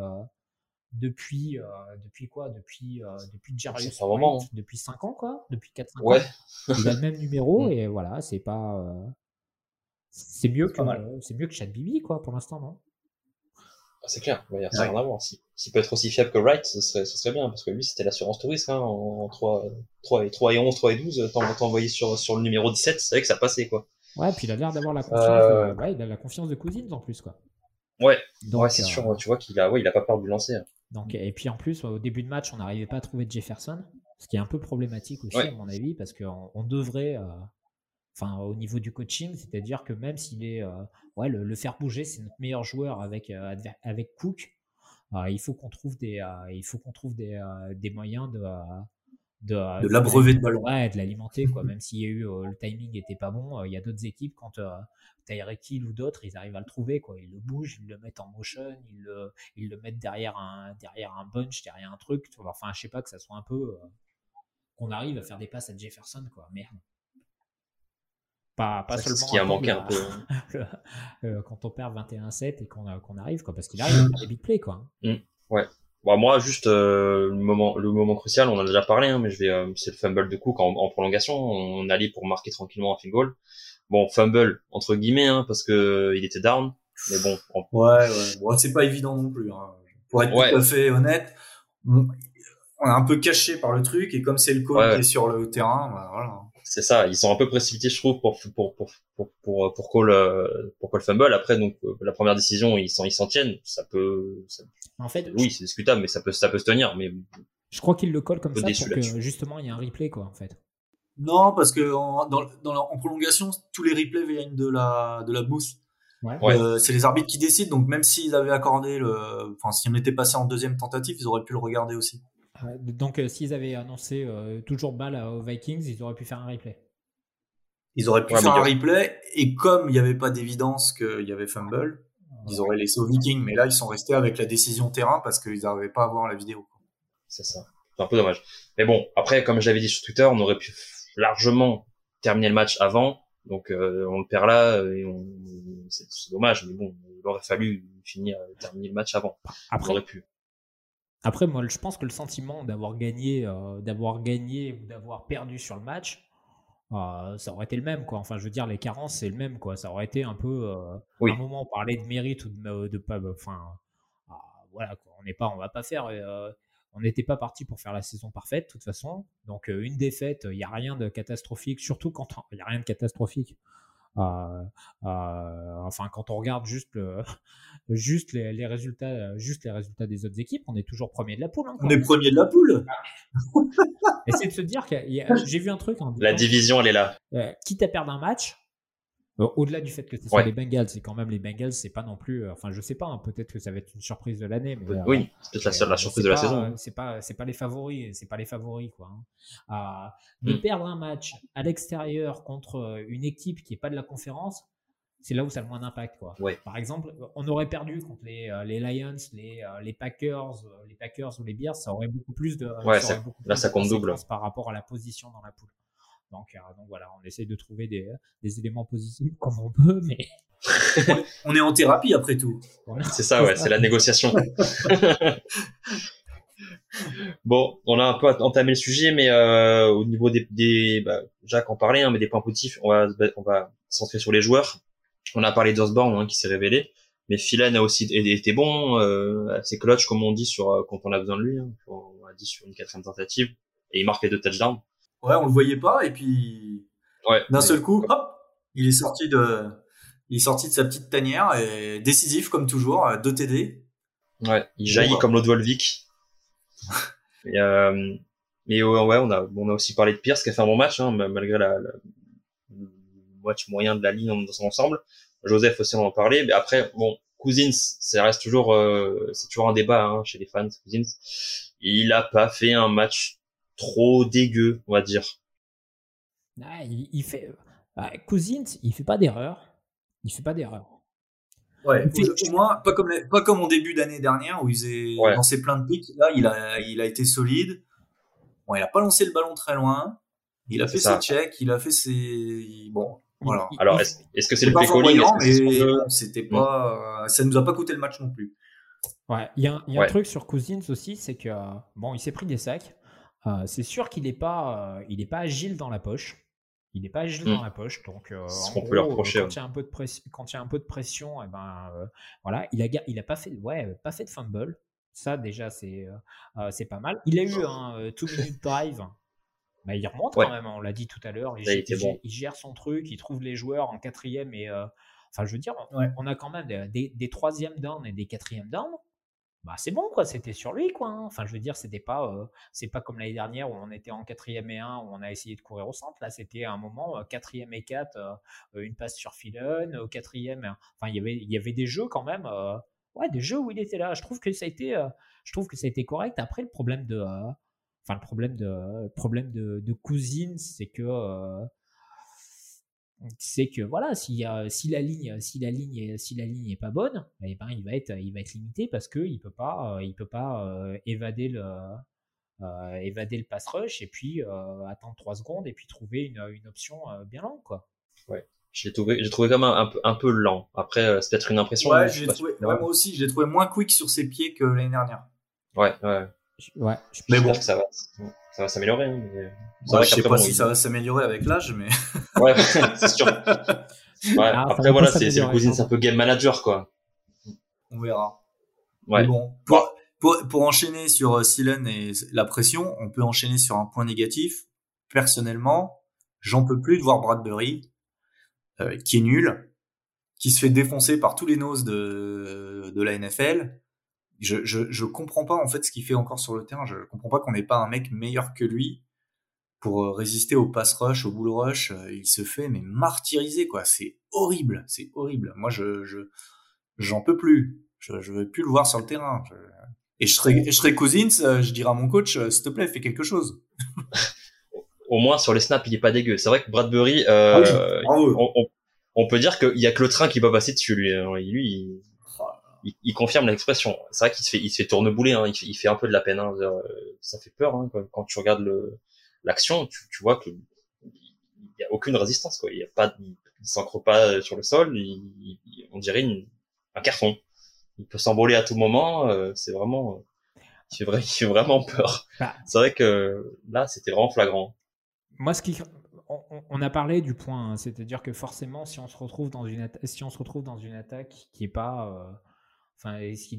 depuis euh, depuis quoi? Depuis euh, depuis Jarius White, depuis 5 ans quoi, depuis 4 5 Ouais. ans. Il a le même numéro Mm. et voilà, c'est pas euh, c'est mieux que c'est mieux que Chad Bibi quoi pour l'instant non? Ah, C'est clair, il y a ça Ouais. rien à voir. Si- S'il peut être aussi fiable que Wright, ce serait, ce serait bien, parce que lui, c'était l'assurance touriste, hein, en 3, 3, et 3 et 11, 3 et 12, t'en- t'envoyais sur, sur le numéro 17, c'est vrai que ça passait, quoi. Ouais, puis il a l'air d'avoir la confiance Euh, de, ouais, il a la confiance de Cousins en plus quoi. Ouais, Donc, ouais, c'est euh, sûr, tu vois qu'il a, ouais, il a pas peur de lui lancer. hein. Donc, et puis en plus, au début de match, on n'arrivait pas à trouver Jefferson, ce qui est un peu problématique aussi, Ouais. à mon avis, parce qu'on on devrait, euh, enfin, au niveau du coaching, c'est-à-dire que même s'il est, ouais, le, le faire bouger, c'est notre meilleur joueur avec, Cook, il faut qu'on trouve des, il faut qu'on trouve des, des moyens de, de, de l'abreuver de ballon. Ouais, de l'alimenter, quoi. Même s'il y a eu euh, le timing était pas bon, euh, il y a d'autres équipes quand euh, Tyreek Hill ou d'autres, ils arrivent à le trouver, quoi. Ils le bougent, ils le mettent en motion, ils le, ils le mettent derrière un, derrière un bunch, derrière un truc. tu vois. Enfin, je sais pas que ça soit un peu euh, qu'on arrive à faire des passes à Jefferson, quoi. Merde. Pas, pas C'est seulement ce qui a manqué un peu. le- euh, quand on perd 21-7 et qu'on arrive, quoi, parce qu'il arrive à faire des big plays, quoi. Bon, moi, juste, euh, le moment, le moment crucial, on en a déjà parlé, hein, mais je vais, euh, c'est le fumble de Cook en, en prolongation. On allait pour marquer tranquillement un field goal. Bon, fumble, entre guillemets, hein, parce que il était down. Mais bon, en- Ouais, ouais. Bon, c'est pas évident non plus. Hein. Pour être Ouais. tout à fait honnête, on on est un peu caché par le truc et comme c'est le coach Ouais, qui est sur le terrain, bah, voilà. C'est ça. Ils sont un peu précipités, je trouve, pour, pour, pour, pour, pour, pour call, euh, pour call fumble. Après, donc, euh, la première décision, ils s'en, ils s'en tiennent. Ça peut, ça- En fait, oui, c'est discutable, mais ça peut, ça peut se tenir. Mais je crois qu'il le colle comme ça déçu pour que justement il y ait un replay, quoi, en fait. Non, parce que en, dans, dans la- en prolongation, tous les replays viennent de la de la boost. Ouais. Ouais. Euh, c'est les arbitres qui décident, donc même s'ils avaient accordé le, enfin si on était passé en deuxième tentative, ils auraient pu le regarder aussi. Euh, Donc, euh, s'ils avaient annoncé euh, toujours balle aux Vikings, ils auraient pu faire un replay. Ils auraient pu Ouais, faire un replay et comme il n'y avait pas d'évidence qu'il y avait fumble, ils auraient laissé aux Vikings. Mais là, ils sont restés avec la décision terrain parce qu'ils n'arrivaient pas à voir la vidéo. c'est ça. C'est un peu dommage. Mais bon, après, comme je l'avais dit sur Twitter, on aurait pu largement terminer le match avant. Donc, euh, on le perd là, et on, c'est, dommage. Mais bon, il aurait fallu finir, terminer le match avant. On Après, aurait pu. Après, moi, je pense que le sentiment d'avoir gagné, euh, d'avoir gagné ou d'avoir perdu sur le match, euh, ça aurait été le même, quoi. Enfin, je veux dire, les carences, c'est le même, quoi. Ça aurait été un peu. euh, Oui. À un moment, on parlait de mérite ou de, de pas. Enfin, ah, voilà, quoi. On n'est pas, on va pas faire. euh, on n'était pas parti pour faire la saison parfaite, de toute façon. Donc, euh, une défaite, il n'y a rien de catastrophique, surtout quand il n'y a rien de catastrophique. Euh, euh, enfin, quand on regarde juste le, juste les, les résultats, juste les résultats des autres équipes, on est toujours premier de la poule. hein. On est premier de la poule. Et c'est de se dire a- j'ai vu un truc en La division, elle est là. euh, quitte à perdre un match, au-delà du fait que ce soit Ouais. les Bengals, c'est quand même les Bengals, c'est pas non plus, euh, enfin je sais pas, hein, peut-être que ça va être une surprise de l'année, mais euh, Oui, c'est peut-être la, seule- la euh, surprise de la pas, saison. euh, C'est pas, c'est pas les favoris, c'est pas les favoris quoi. hein. Euh, de Mm. perdre un match à l'extérieur contre euh, une équipe qui est pas de la conférence, c'est là où ça a le moins d'impact quoi. Ouais. Par exemple, on aurait perdu contre les, euh, les Lions, les, euh, les Packers, euh, les Packers ou les Bears, ça aurait beaucoup plus de, Ouais, ça beaucoup là, plus ça compte double. par rapport à la position dans la poule. Donc, euh, donc voilà, on essaye de trouver des, des éléments positifs comme on peut, mais On est en thérapie après tout. C'est ça, ouais, c'est la négociation. bon, on a un peu entamé le sujet, mais euh, au niveau des, des bah, Jacques en parlait, hein, mais des points positifs, on va, on va se centrer sur les joueurs. On a parlé d'Osborne hein, qui s'est révélé, mais Philan a aussi été été bon, euh, assez clutch comme on dit sur euh, quand on a besoin de lui. Hein, on a dit sur une quatrième tentative, et il marque les deux touchdowns. Ouais, on le voyait pas et puis Ouais. d'un seul coup, hop, il est sorti de, il est sorti de sa petite tanière et décisif comme toujours, euh, deux TD. Ouais, il jaillit bah. comme l'eau de Volvic. et, euh, mais ouais, on a, on a aussi parlé de Pierce qui a fait un bon match, hein, ma- malgré la, la- le match moyen de la ligne dans son ensemble. Joseph aussi on en parlait. Mais après, bon, Cousins, ça reste toujours, euh, c'est toujours un débat hein, chez les fans. Cousins, il a pas fait un match trop dégueu, on va dire. Ah, il, fait, bah, Cousins, il fait pas d'erreur. Il fait pas d'erreur. Ouais, au, moins, pas comme, pas comme en début d'année dernière où il faisait lancé plein de pics. Là, il a, il a été solide. Bon, il a pas lancé le ballon très loin. Il a fait ses checks, il a fait ses. Bon, voilà. Alors, est-ce que c'est le play calling mais c'était pas, ça nous a pas coûté le match non plus. Ouais, il y a, y a un truc sur Cousins aussi, c'est que bon, il s'est pris des sacs. Euh, c'est sûr qu'il n'est pas, euh, il est pas agile dans la poche. Il n'est pas agile dans hmm. la poche, donc euh, en gros, reprocher, quand il y a un peu de pression, quand il y a un peu de pression, et eh ben voilà, il a, il a pas fait, ouais, pas fait de fumble. Ça déjà c'est, c'est pas mal. Il a eu un two minute drive bah, il remonte quand même, hein, on l'a dit tout à l'heure. Il, il, gère son truc, il trouve les joueurs en quatrième et. Euh, enfin, je veux dire, on, a quand même des, des, troisièmes down et des quatrièmes down. Bah, c'est bon, quoi. C'était sur lui, quoi. Hein. Enfin, je veux dire, c'était pas, euh, c'est pas comme l'année dernière où on était en quatrième et un, où on a essayé de courir au centre. Là, c'était un moment, euh, quatrième et quatre, une passe sur Phelan, au quatrième. Enfin, il y avait, il y avait des jeux quand même. ouais, des jeux où il était là. Je trouve que ça a été, je trouve que ça a correct. Après, le problème de Enfin, le problème de, problème de, de cousine, c'est que euh, c'est que voilà, si, si la ligne, si la ligne, si la ligne est pas bonne, eh ben il va être, il va être limité parce que il peut pas, il peut pas euh, évader le, euh, évader le pass rush et puis attendre 3 secondes et puis trouver une, une option bien longue quoi. Ouais. J'ai trouvé, j'ai trouvé quand même un, peu, un peu lent. Après, c'est peut-être une impression. Ouais, trouvé, moi aussi, j'ai trouvé moins quick sur ses pieds que l'année dernière. Ouais, ouais. Ouais, mais bon, ça va, ça va s'améliorer. Hein, je sais pas si ça va s'améliorer avec l'âge, mais. ouais, c'est sûr. Ouais, ah, après, voilà, c'est le cousin, c'est un peu game manager, quoi. On verra. Ouais. bon, pour, pour, pour, enchaîner sur euh, Silen et la pression, on peut enchaîner sur un point négatif. Personnellement, j'en peux plus de voir Bradbury, euh, qui est nul, qui se fait défoncer par tous les noses de, de la NFL je, je, je comprends pas en fait ce qu'il fait encore sur le terrain. Je comprends pas qu'on n'ait pas un mec meilleur que lui pour euh, résister au pass rush, au bull rush. Euh, il se fait mais martyriser quoi. C'est horrible, c'est horrible. Moi je je j'en peux plus. Je je veux plus le voir sur le terrain. Et je serais je serais Cousins, euh, je dirais à mon coach s'il te plaît fais quelque chose. Au moins sur les snaps il est pas dégueu. C'est vrai que Bradbury, euh, ah on, on, peut dire qu'il y a que le train qui va passer dessus lui. Lui il il, confirme l'expression. C'est vrai qu'il se fait, il se fait tournebouler, hein, il, fait, un peu de la peine. Hein, euh, ça fait peur hein, quand, tu regardes le l'action, tu, tu, vois que il y a aucune résistance, quoi. Il y a pas, il, s'ancre pas sur le sol. Il, on dirait un carton. Il peut s'envoler à tout moment. Euh, c'est vraiment, il fait, vrai, il fait vraiment peur. Bah. c'est vrai que là, c'était vraiment flagrant. Moi, ce qui on, a parlé du point, c'est-à-dire que forcément, si on se retrouve dans une, si on se retrouve dans une attaque qui est pas, euh, enfin, ce qui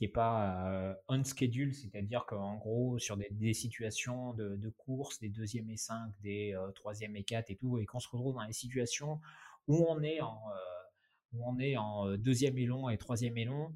n'est pas euh, on schedule, c'est-à-dire qu'en gros, sur des, situations de, course, des deuxième et 5, des euh, troisième et 4 et tout, et qu'on se retrouve dans des situations où on est en, euh, où on est en deuxième et long et troisième et long,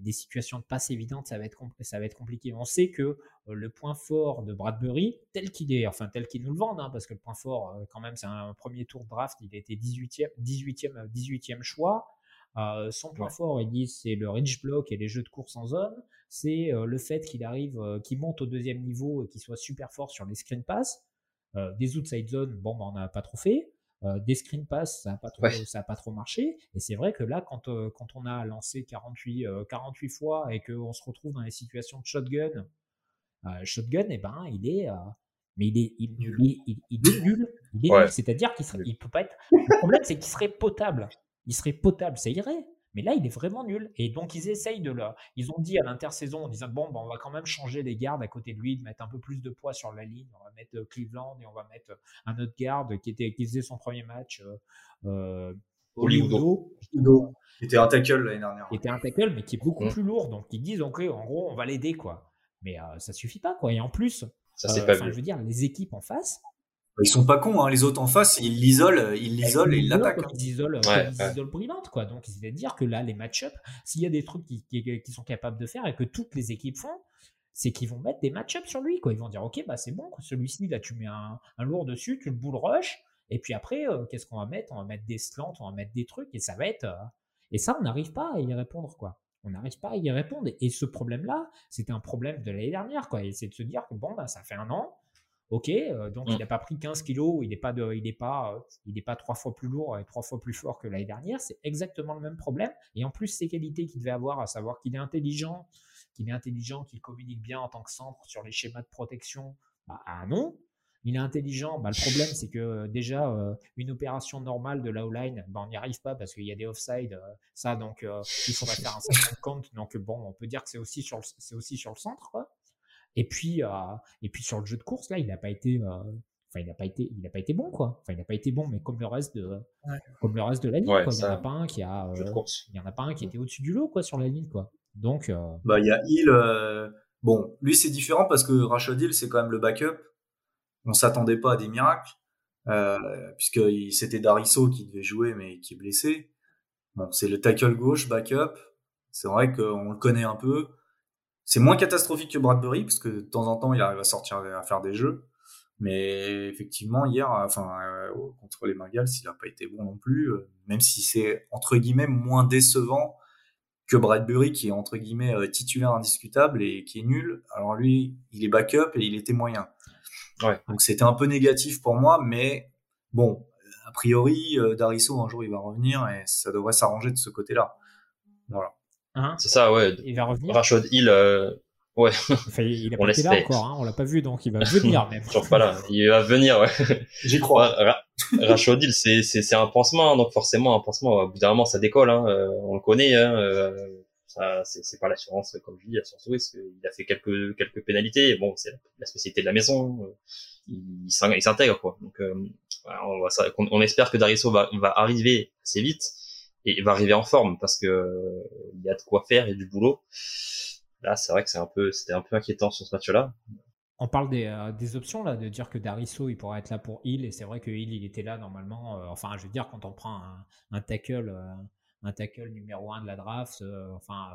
des situations de passe évidentes, ça va être, ça va être compliqué. On sait que le point fort de Bradbury, tel qu'il est, enfin tel qu'il nous le vendent, hein, parce que le point fort, quand même, c'est un premier tour de draft, il a été 18e, 18e, 18e choix. Euh, son point fort, ils disent, c'est le reach block et les jeux de course en zone. C'est euh, le fait qu'il arrive, euh, qu'il monte au deuxième niveau et qu'il soit super fort sur les screen pass. des outside zones, bon, bah, on n'a pas trop fait. des screen pass, ça n'a pas, trop, ça a pas trop marché. Et c'est vrai que là, quand, quand on a lancé 48, 48 fois et qu'on se retrouve dans les situations de shotgun, shotgun, et eh ben, il est, mais il est, il, nul. Il, est nul. C'est-à-dire qu'il il peut pas être. Le problème, c'est qu'il serait potable il serait potable, ça irait. Mais là, il est vraiment nul. Et donc, ils essayent de le. Ils ont dit à l'intersaison, en disant bon, ben, on va quand même changer les gardes à côté de lui, de mettre un peu plus de poids sur la ligne. On va mettre euh, Cleveland et on va mettre euh, un autre garde qui, était, qui faisait son premier match. Euh, euh Qui était un tackle l'année dernière. Qui était un tackle, mais qui est beaucoup mmh. plus lourd. Donc, ils disent ok, en gros, on va l'aider, quoi. Mais ça suffit pas, quoi. Et en plus, ça, pas je veux dire, les équipes en face, ils sont pas cons, hein. les autres en face, ils l'isolent, ils l'isolent et ils l'attaquent. Ils isolent, ouais, ils isolent brillante, quoi. Donc, c'est-à-dire que là, les match-up, s'il y a des trucs qui, qui, sont capables de faire et que toutes les équipes font, c'est qu'ils vont mettre des match-up sur lui, quoi. Ils vont dire, ok, bah c'est bon, celui-ci, là, tu mets un, un, lourd dessus, tu le bull rush, et puis après, euh, qu'est-ce qu'on va mettre? On va mettre des slants, on va mettre des trucs, et ça va être. Euh, Et ça, on n'arrive pas à y répondre, quoi. On n'arrive pas à y répondre. Et ce problème-là, c'était un problème de l'année dernière, quoi. Et c'est de se dire que bon, bah, ça fait un an. Ok, euh, donc il Mm. n'a pas pris 15 kilos, il n'est pas, de, il pas, euh, il pas trois fois plus lourd et trois fois plus fort que l'année dernière. C'est exactement le même problème. Et en plus, ses qualités qu'il devait avoir, à savoir qu'il est intelligent, qu'il est intelligent, qu'il communique bien en tant que centre sur les schémas de protection, bah ah non. Il est intelligent. Bah, le problème, c'est que euh, déjà, euh, une opération normale de la O-line, bah, on n'y arrive pas parce qu'il y a des offside. euh, ça, donc, euh, il faudrait faire un certain compte. Donc, bon, on peut dire que c'est aussi sur le, c'est aussi sur le centre. Quoi. Et puis, euh, et puis sur le jeu de course, là, il n'a pas été, euh, enfin, il n'a pas été, il n'a pas été bon, quoi. Enfin, il n'a pas été bon, mais comme le reste de, Ouais. comme le reste de la ligne, Ouais, quoi. Il n'y en a pas un qui a, euh, il y en a pas un qui était au-dessus du lot, quoi, sur la ligne, quoi. Donc, euh, Bah, il y a Hill. euh, Bon, lui, c'est différent parce que Rashad Hill, c'est quand même le backup. On s'attendait pas à des miracles, euh, puisque c'était Dariso qui devait jouer, mais qui est blessé. Bon, c'est le tackle gauche, backup. C'est vrai qu'on le connaît un peu. C'est moins catastrophique que Bradbury, parce que de temps en temps, il arrive à sortir, à faire des jeux. Mais effectivement, hier, enfin, euh, contre les Bengals, il n'a pas été bon non plus, euh, même si c'est, entre guillemets, moins décevant que Bradbury qui est entre guillemets euh, titulaire indiscutable et qui est nul. Alors lui, il est backup et il était moyen. Ouais. Donc c'était un peu négatif pour moi, mais bon, a priori, euh, Dariso un jour il va revenir et ça devrait s'arranger de ce côté-là. Voilà. Hein, C'est ça, ouais. il va revenir. Rashad Hill, euh, ouais, Enfin, il n'a on pas été là l'espère. encore, hein, on l'a pas vu, donc il va venir même. toujours pas là. Il va venir, ouais. J'y crois. Ra- Rashad Hill, c'est, c'est, c'est un pansement, hein, donc forcément, un pansement, au bout d'un moment, ça décolle, hein, euh, on le connaît, hein, euh, ça, c'est, c'est pas l'assurance, comme je dis, l'assurance risque. Il a fait quelques, quelques pénalités, bon, c'est la spécialité de la maison, euh, il, il s'in- il s'intègre, quoi. Donc, euh, voilà, on, va, ça- on, on espère que Dariso va, va arriver assez vite et va arriver en forme parce que euh, il y a de quoi faire et du boulot. Là, c'est vrai que c'est un peu, c'était un peu inquiétant sur ce match-là. On parle des, euh, des options là, de dire que Dariso il pourrait être là pour Hill et c'est vrai que Hill il était là normalement. euh, enfin, je veux dire quand on prend un, un tackle, euh, un tackle numéro 1 de la draft, enfin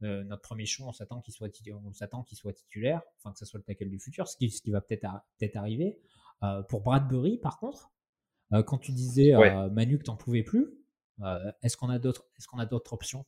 notre premier choix, on s'attend qu'il soit on s'attend qu'il soit titulaire, enfin que ce soit le tackle du futur, ce qui, ce qui va peut-être peut-être arriver. Pour Bradbury par contre, quand tu disais Ouais. Manu que t'en pouvais plus, est-ce qu'on a d'autres est-ce qu'on a d'autres options?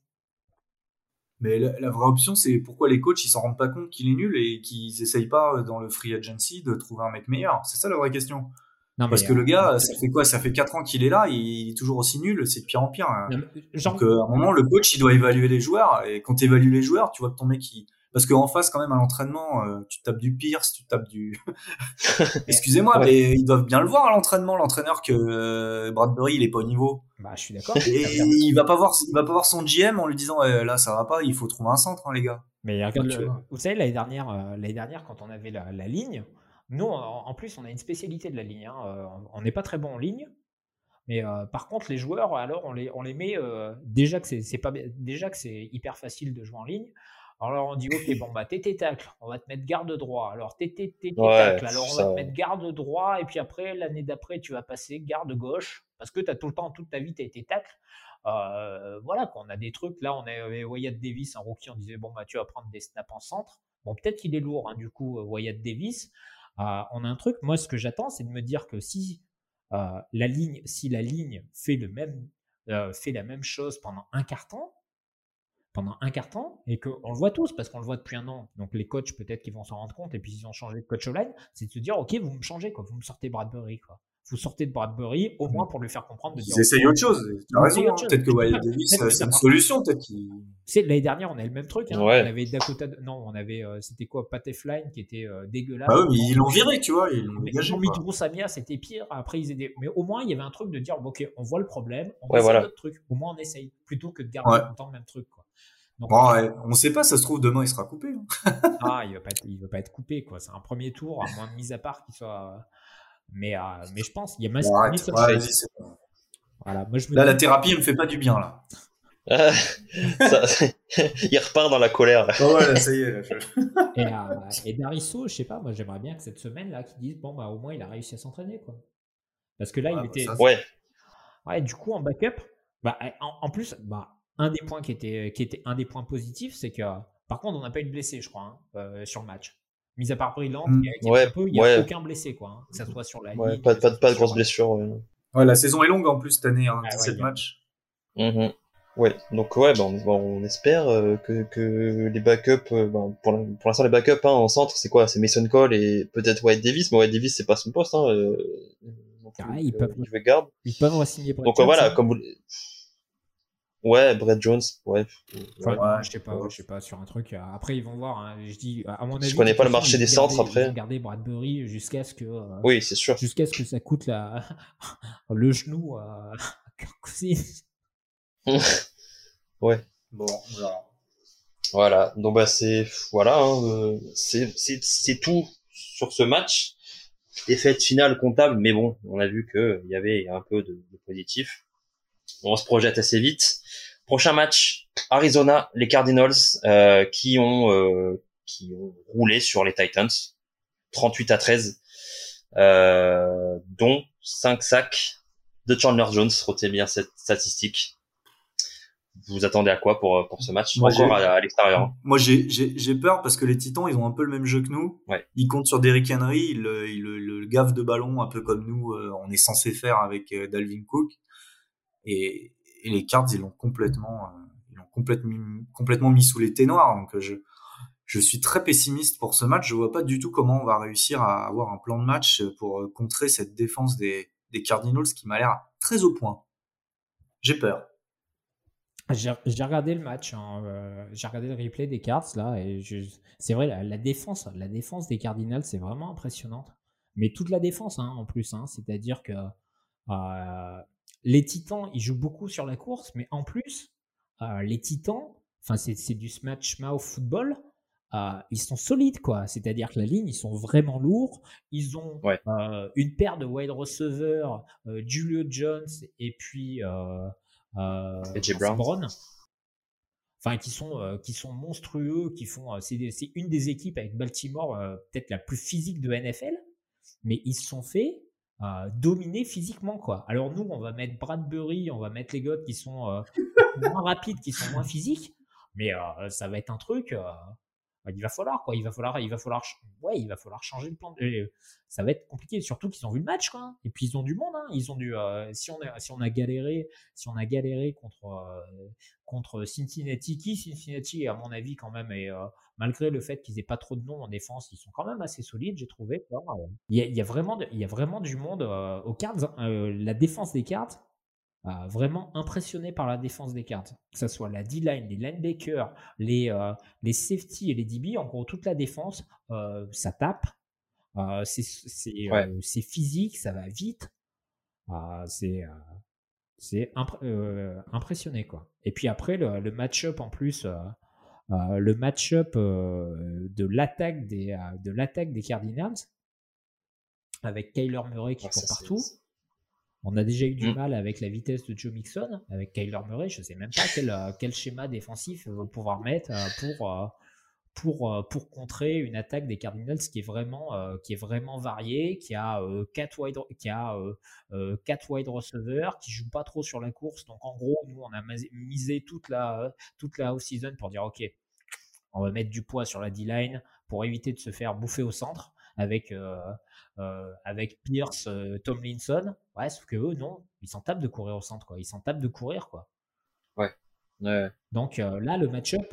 Mais la, la vraie option, c'est pourquoi les coachs ils s'en rendent pas compte qu'il est nul et qu'ils essayent pas euh, dans le free agency de trouver un mec meilleur? C'est ça la vraie question. Non, Parce que euh, le gars, ça fait quoi? Ça fait 4 ans qu'il est là, il est toujours aussi nul, c'est de pire en pire. hein. non, genre, Donc euh, à un moment, le coach, il doit évaluer les joueurs, et quand tu évalues les joueurs, tu vois que ton mec, il... parce qu'en face, quand même, à l'entraînement, euh, tu tapes du Pierce, tu tapes du... Excusez-moi, Ouais. mais ils doivent bien le voir à l'entraînement, l'entraîneur, que euh, Bradbury, il est pas au niveau. bah, je suis d'accord. Et il va pas voir, il va pas voir son GM en lui disant, eh, là, ça va pas, il faut trouver un centre, hein, les gars. Mais regarde, le- vous savez, l'année dernière, euh, l'année dernière, quand on avait la, la ligne, nous, en, en plus, on a une spécialité de la ligne. hein, on n'est pas très bon en ligne. Mais euh, par contre, les joueurs, alors, on les, on les met euh, déjà que c'est c'est pas bien- déjà que c'est hyper facile de jouer en ligne. Alors on dit ok bon bah t'es tacles, on va te mettre garde droit. Alors t'es tacles, alors on va te mettre garde droit et puis après l'année d'après tu vas passer garde gauche parce que t'as tout le temps toute ta vie t'as été tacle. Euh, voilà quoi, on a des trucs là on avait Wyatt Davis un rookie on disait bon bah tu vas prendre des snaps en centre. Bon peut-être qu'il est lourd hein, du coup euh, Wyatt Davis. Euh, on a un truc moi ce que j'attends c'est de me dire que si euh, la ligne si la ligne fait le même fait la même chose pendant un quart temps pendant un quart temps et qu'on le voit tous parce qu'on le voit depuis un an. Donc les coachs peut-être qu'ils vont s'en rendre compte et puis ils ont changé de coach online, c'est de se dire ok vous me changez quoi, vous me sortez Bradbury quoi. Vous sortez de Bradbury au moins pour lui faire comprendre de dire Ils essayent autre chose. Tu as raison, hein. peut-être que Wyatt Davis, euh, c'est une solution, peut-être. C'est l'année dernière on a le même truc. hein. Ouais. On avait Dakota, non on avait euh, c'était quoi Patefline qui était euh, dégueulasse. Bah oui, mais ils l'ont viré, tu vois, ils l'ont dégagé. ils ont mis quoi. Drew Samia, c'était pire. Après, ils étaient... Mais au moins, il y avait un truc de dire, bon, ok, on voit le problème, on Ouais, essaye voilà. d'autres trucs. Au moins, on essaye, plutôt que de garder Ouais. tout le même truc. Quoi. Donc, Bon, ouais, on sait pas, ça se trouve, demain, il sera coupé. hein. ah, il va pas être, il va pas être coupé, quoi. C'est un premier tour, à moins de mise à part qu'il soit. Mais, euh, mais je pense, il y a Mas- Bon, arrête. Mason Ouais. Voilà, moi je me Là, dis- la thérapie, elle me fait pas du bien, là. Ça- il repart dans la colère. Oh, ouais, là, ça y est, là, je- Et, euh, et Dariso, je sais pas, moi j'aimerais bien que cette semaine là, qu'ils disent bon bah au moins il a réussi à s'entraîner quoi. Parce que là il bah, était, ça, Ouais, ouais, du coup en backup, bah en, en plus, bah un des points qui était, qui était un des points positifs, c'est que par contre on n'a pas eu de blessé, je crois, hein, euh, sur le match. Mis à part Brillant, Mm. qui a été Ouais, il n'y a ouais. aucun blessé quoi, hein, que ça soit sur la ouais ligne, pas, pas, pas de grosses sur- blessures. ouais. Ouais, la saison est longue, en plus, cette année, hein, Ah, ouais, 17 il y a- matchs. Mhm. Ouais, donc ouais, ben, on, on espère euh, que, que les backups, euh, ben, pour l'in- pour l'instant les backups hein, en centre, c'est quoi? C'est Mason Cole et peut-être White Davis, mais White Davis c'est pas son poste. Hein, euh, donc, Ah, ils euh, peuvent- il veut garde. Ils peuvent re-signer Brett Donc euh, voilà, comme vous. Ouais, Brett Jones, ouais. Enfin, ouais. Ouais. je sais pas, je sais pas sur un truc. euh, Après, ils vont voir. hein, Je dis, à mon Je avis, connais de pas le marché ils des vont centres, garder- après. Ils vont garder Bradbury jusqu'à ce que, euh, Oui, c'est sûr. jusqu'à ce que ça coûte la... le genou à Kirk Cousins. Bon, voilà. Voilà, donc bah c'est voilà, hein, euh, c'est c'est c'est tout sur ce match. Défaite finale comptable, mais bon, on a vu que il y avait un peu de, de positif. On se projette assez vite. Prochain match, Arizona, les Cardinals, euh, qui ont euh, qui ont roulé sur les Titans, 38 à 13, euh, dont 5 sacs de Chandler Jones. Retenez bien cette statistique. Vous attendez à quoi pour pour ce match? Moi, Encore j'ai- à, à l'extérieur. hein. Moi, j'ai- j'ai j'ai peur parce que les Titans, ils ont un peu le même jeu que nous. Ouais. Ils comptent sur Derrick Henry, ils le, ils le, le gavent de ballon un peu comme nous, euh, on est censé faire avec euh, Dalvin Cook. Et, les Cards, ils l'ont complètement, euh, ils l'ont complètement, mis- complètement mis sous les ténoirs. Donc, je, je suis très pessimiste pour ce match. Je vois pas du tout comment on va réussir à avoir un plan de match pour euh, contrer cette défense des, des Cardinals qui m'a l'air très au point. J'ai peur. J'ai regardé le match, hein, euh, j'ai regardé le replay des cards là, et c'est vrai, la, défense, la défense des Cardinals, c'est vraiment impressionnante. Mais toute la défense, hein, en plus, hein, c'est-à-dire que les Titans, ils jouent beaucoup sur la course, mais en plus, euh, les Titans, enfin, c'est c'est du smash mouth football. euh, ils sont solides, quoi. C'est-à-dire que la ligne, ils sont vraiment lourds. Ils ont Ouais. euh, une paire de wide receivers, Julio Jones et puis AJ Brown. Enfin, qui sont qui sont monstrueux, qui font. c'est une des équipes avec Baltimore peut-être la plus physique de NFL, mais ils se sont fait euh, dominer physiquement quoi. Alors nous, on va mettre Bradbury, on va mettre les gars qui sont euh, moins rapides, qui sont moins physiques, mais euh, ça va être un truc. Euh, il va falloir quoi, il va falloir, il va falloir, ouais, il va falloir changer le plan. euh, ça va être compliqué, surtout qu'ils ont vu le match quoi. Et puis ils ont du monde, hein. ils ont du. euh, si on a, si on a galéré, si on a galéré contre euh, contre Cincinnati, qui Cincinnati à mon avis quand même et malgré le fait qu'ils aient pas trop de noms en défense, ils sont quand même assez solides, j'ai trouvé. Il y a, vraiment, il y a vraiment du monde aux cartes. Euh, la défense des cartes, euh, vraiment impressionné par la défense des cartes. Que ce soit la D-line, les linebackers, les, euh, les safety et les DB, en gros toute la défense, euh, ça tape. Euh, c'est c'est, euh, Ouais. physique, ça va vite. C'est c'est impr- impressionné quoi. Et puis après le, le match-up en plus, le match-up de l'attaque des de l'attaque des Cardinals avec Kyler Murray qui Ah, court partout. On a déjà eu du Mm. mal avec la vitesse de Joe Mixon, avec Kyler Murray. Je sais même pas quel, euh, quel schéma défensif euh, pouvoir mettre euh, pour, euh, pour, pour contrer une attaque des Cardinals qui est vraiment, qui est vraiment variée, qui a, euh, quatre wide, qui a quatre wide receivers, qui joue pas trop sur la course. Donc en gros, nous, on a misé toute la, toute la off-season pour dire, OK, on va mettre du poids sur la D-line pour éviter de se faire bouffer au centre avec, euh, euh, avec Pierce, euh, Tomlinson. Ouais, sauf que eux, non, ils s'en tapent de courir au centre, quoi. Ils s'en tapent de courir, quoi. Ouais. Donc là, le match-up,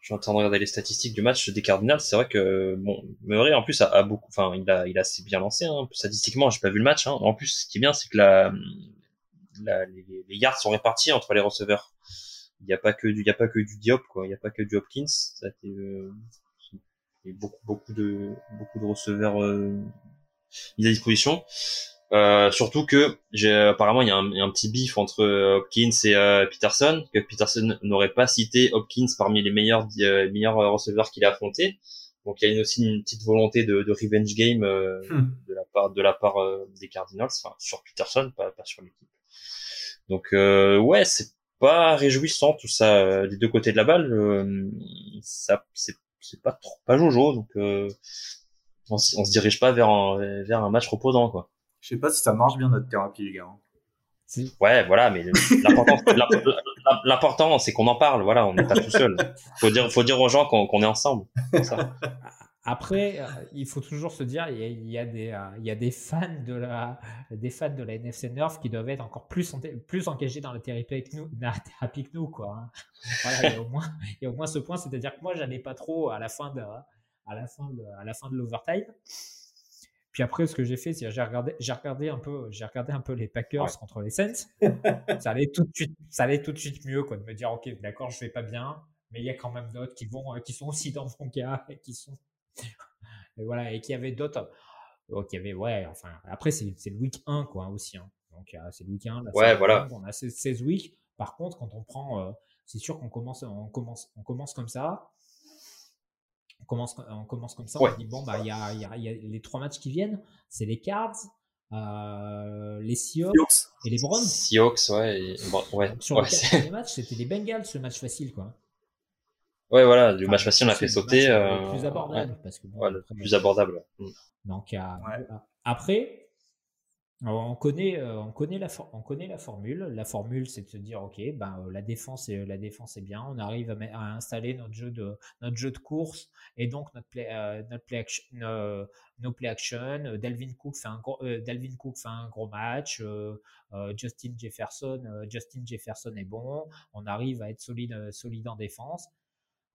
Je suis en train de regarder les statistiques du match des Cardinals. C'est vrai que bon, Murray en plus a, a beaucoup, enfin il a, il a assez bien lancé. Hein. Statistiquement, j'ai pas vu le match. Hein. En plus, ce qui est bien, c'est que la, la- les, les yards sont répartis entre les receveurs. Il n'y a pas que du, il y a pas que du Diop quoi. Il n'y a pas que du Hopkins. Ça a été, euh, beaucoup, beaucoup de, beaucoup de receveurs euh, mis à disposition. Euh, surtout que j'ai apparemment il y, a un, petit bif entre euh, Hopkins et euh, Peterson que Peterson n'aurait pas cité Hopkins parmi les meilleurs euh, meilleurs receveurs qu'il a affrontés. Donc il y a aussi une petite volonté de, de revenge game Hmm. de la part de la part des Cardinals, enfin sur Peterson, pas, pas sur l'équipe. Donc ouais, c'est pas réjouissant tout ça des deux côtés de la balle. ça c'est c'est pas trop pas jojo donc euh, on, se dirige pas vers un vers un match reposant quoi. Je sais pas si ça marche bien notre thérapie, les gars. c'est- Ouais, voilà, mais l'important, l'imp- l'important, c'est qu'on en parle. Voilà, on n'est pas tout seul. Faut dire, faut dire aux gens qu'on est ensemble. Ça. après, il faut toujours se dire, il y a, des, il y a des fans de la, des fans de la NFC North qui doivent être encore plus, plus engagés dans la thérapie que nous, la thérapie que nous, quoi. Hein. Voilà, il y a au moins, il y a au moins ce point, c'est-à-dire que moi, j'allais pas trop à la fin de, à la fin de, à la fin de l'overtime. Puis après, ce que j'ai fait, c'est j'ai regardé, j'ai regardé un peu, j'ai regardé un peu les Packers contre les Saints. ça allait tout de suite, ça allait tout de suite mieux, quoi, de me dire, ok, d'accord, je vais pas bien, mais il y a quand même d'autres qui vont, qui sont aussi dans mon cas et qui sont, et voilà, et qui avait d'autres, oh, qui avait, ouais, enfin, après, c'est, c'est le week 1, quoi, aussi, hein. Donc, c'est le week 1, ouais, voilà. on a 16 weeks. Par contre, quand on prend, euh, c'est sûr qu'on commence, on commence, on commence comme ça on commence, on commence comme ça. On dit bon, bah, il y a, y, a, y a, les trois matchs qui viennent. C'est les Cards, euh, les Seahawks et les Browns. Seahawks, ouais. Et... ouais. Sur ouais, le premier match, c'était les Bengals, ce match facile, quoi. Ouais, voilà, du match facile, on a fait sauter. Euh... Le plus abordable. Ouais. Parce que, bon, ouais, le plus abordable. Donc, euh, après, on connaît, euh, on connaît la, on connaît la formule. La formule, c'est de se dire, ok, ben la défense, est, la défense est bien. On arrive à, à, installer notre jeu de, notre jeu de course et donc notre play, euh, notre play action, euh, nos play action. Delvin Cook fait un gros, Delvin Cook fait un gros match. Justin Jefferson, Justin Jefferson est bon. On arrive à être solide, solide en défense.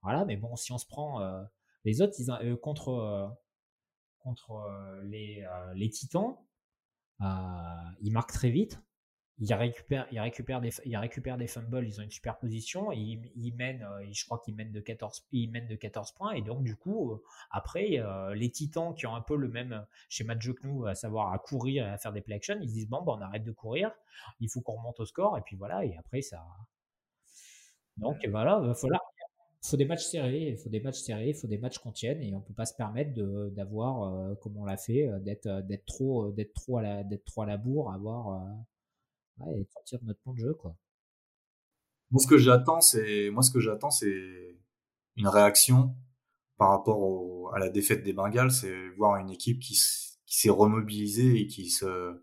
Voilà, mais bon, si on se prend les autres, ils, contre contre les, les Titans euh, il marque très vite. Il récupère, il récupère des, des fumbles. Ils ont une super position. Et il, il mène, euh, je crois qu'il mène de 14, il mène de 14 points. Et donc, du coup, euh, après, les Titans qui ont un peu le même schéma de jeu que nous, à savoir à courir et à faire des play action, ils disent bon, bah, on arrête de courir. Il faut qu'on remonte au score. Et puis voilà. Et après, ça. Donc voilà, il va falloir, faut des matchs serrés, il faut des matchs serrés, il faut des matchs qu'on tienne et on peut pas se permettre de d'avoir euh, comme on l'a fait euh, d'être euh, d'être trop d'être trop à la d'être trop à la bourre, avoir ouais, et sortir de notre plan de jeu quoi. Moi ce que j'attends c'est moi ce que j'attends c'est une réaction par rapport au, à la défaite des Bengals, c'est voir une équipe qui qui s'est remobilisée et qui se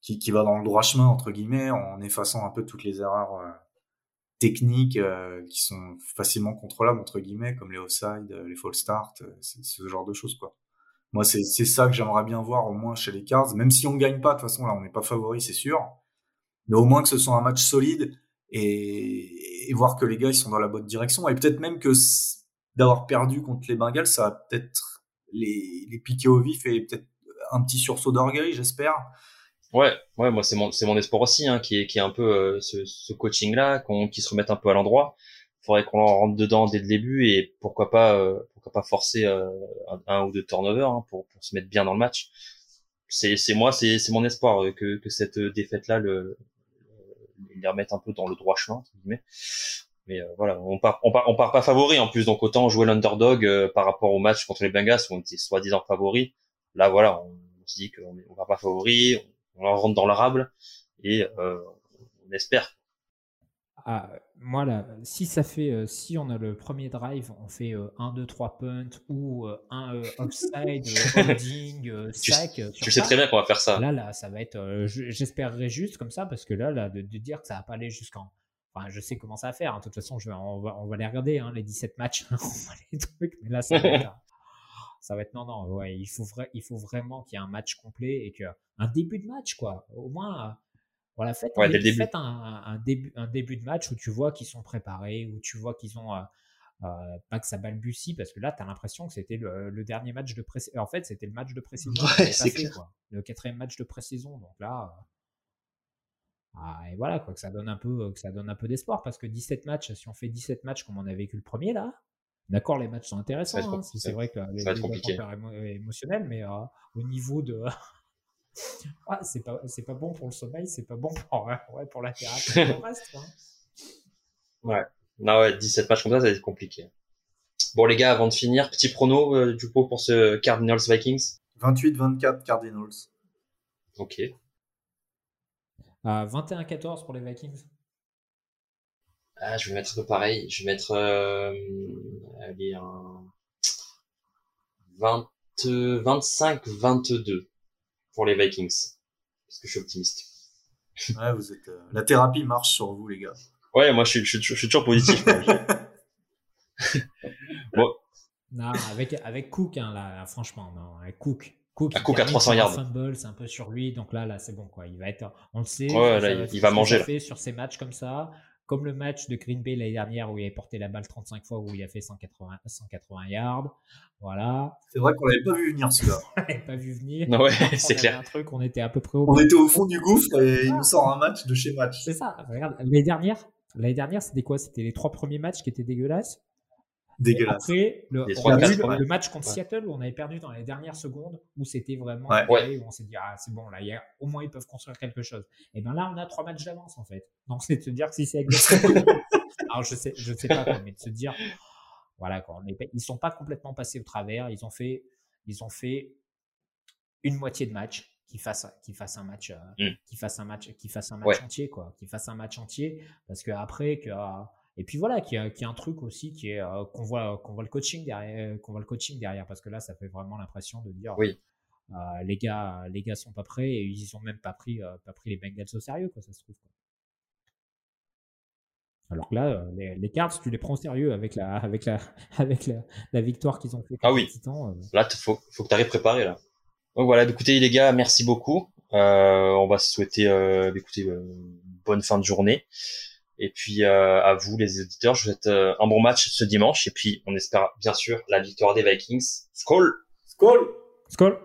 qui, qui va dans le droit chemin entre guillemets en effaçant un peu toutes les erreurs techniques euh, qui sont facilement contrôlables entre guillemets comme les offside, euh, les false start, euh, ce genre de choses quoi. Moi c'est c'est ça que j'aimerais bien voir au moins chez les Cards, même si on gagne pas de toute façon là on n'est pas favori c'est sûr, mais au moins que ce soit un match solide et, et voir que les gars ils sont dans la bonne direction. Et peut-être même que d'avoir perdu contre les Bengals ça va peut-être les les piquer au vif et peut-être un petit sursaut d'orgueil j'espère Ouais, ouais, moi c'est mon c'est mon espoir aussi, hein, qui est qui est un peu euh, ce, ce coaching là, qu'on qui se remette un peu à l'endroit. Faudrait qu'on en rentre dedans dès le début et pourquoi pas euh, pourquoi pas forcer euh, un, ou deux turnovers hein, pour pour se mettre bien dans le match. C'est c'est moi c'est c'est mon espoir que que cette défaite là le, les remette un peu dans le droit chemin entre guillemets. Mais voilà, on part, on part, on part pas favori en plus, donc autant jouer l'underdog par rapport au match contre les Bengals où on était soi-disant favori. Là, voilà, on, se dit qu'on on va pas favori, rentre dans l'arabe et euh, on espère. Ah, moi là, si ça fait, euh, si on a le premier drive, on fait 1, 2, 3 punt ou euh, un offside, holding, sac. Tu, tu sais très bien qu'on va faire ça. Là, là, ça va être, j'espérerais juste comme ça parce que là, là, de, dire que ça va pas aller jusqu'en, Enfin, je sais comment ça va faire. Hein. De toute façon, je vais, on, va, on va les regarder, hein, les 17 matchs. on va les trucs. Mais là, ça va être, ça va être non, non, ouais, il faut, vrai, il faut vraiment qu'il y ait un match complet et que un début de match, quoi. Au moins, voilà, faites, un, début. un, début, un début de match où tu vois qu'ils sont préparés, où tu vois qu'ils ont. Euh, euh, pas que ça balbutie parce que là tu as l'impression que c'était le, dernier match de pré en fait c'était le match de pré-saison ouais, fait, quoi. le quatrième match de pré-saison donc là euh, ah, et voilà quoi que ça donne un peu que ça donne un peu d'espoir parce que 17 matchs si on fait 17 matchs comme on a vécu le premier là D'accord, les matchs sont intéressants. Hein, c'est vrai que les, les émotionnel, mais euh, au niveau de ah, c'est pas c'est pas bon pour le sommeil, c'est pas bon pour ouais, pour la thérapie. reste, hein. Ouais. Non ouais, 17 matchs comme ça, ça va être compliqué. Bon les gars, avant de finir, petit prono euh, du coup pour ce Cardinals Vikings. 28-24 Cardinals. Ok. Euh, 21-14 pour les Vikings. Ah, je vais mettre un peu pareil. Je vais mettre euh, allez, un 20, 25, 22 pour les Vikings. Parce que je suis optimiste. Ouais, vous êtes, euh, la thérapie marche sur vous, les gars. Ouais, moi, je suis, je suis, je suis toujours positif. bon. Non, avec, avec Cook, hein, là, franchement, non, avec Cook. Cook, à Cook à 300 yards. c'est un peu sur lui, donc là, là, c'est bon, quoi. Il va être, on le sait. Ouais, là, il, va manger. Fait sur ces matchs comme ça, comme le match de Green Bay l'année dernière où il avait porté la balle 35 fois, où il a fait 180, 180 yards. Voilà. C'est vrai qu'on l'avait pas vu venir celui-là. on l'avait pas vu venir. Ouais, c'est clair. Un truc, on était à peu près au. On était au fond du gouffre et il nous sort un match de chez match. C'est ça. Regarde, l'année dernière, l'année dernière, c'était quoi? C'était les trois premiers matchs qui étaient dégueulasses? Dégueulasse. Après, le, le, match contre Seattle où on avait perdu dans les dernières secondes, où c'était vraiment ouais. où on s'est dit ah c'est bon là, y a, au moins ils peuvent construire quelque chose. Et ben là on a trois matchs d'avance en fait. Donc c'est de se dire que si c'est exactement. Alors je sais, je sais pas, mais de se dire voilà quoi, on est, ils sont pas complètement passés au travers. Ils ont fait, ils ont fait une moitié de match qui fasse qui fasse un match euh, mm. qui fasse un match qui fasse un match entier quoi qui fasse un match entier parce que après que et puis voilà, qui a, qui a un truc aussi qui est euh, qu'on voit qu'on voit le coaching derrière, qu'on voit le coaching derrière, parce que là, ça fait vraiment l'impression de dire, oui. Euh, les gars, les gars sont pas prêts et ils ont même pas pris, euh, pas pris les Bengals au sérieux, quoi, ça se trouve. Quoi. Alors que là, les, les, cards, tu les prends au sérieux avec la, avec la, avec la, la victoire qu'ils ont fait. Ah oui. Là, faut, faut que tu arrives préparé là. Donc voilà, écoutez les gars, merci beaucoup. on va se souhaiter, écoutez, bonne fin de journée. Et puis euh, à vous les éditeurs, je vous souhaite euh, un bon match ce dimanche. Et puis on espère bien sûr la victoire des Vikings. Skol Skol Skol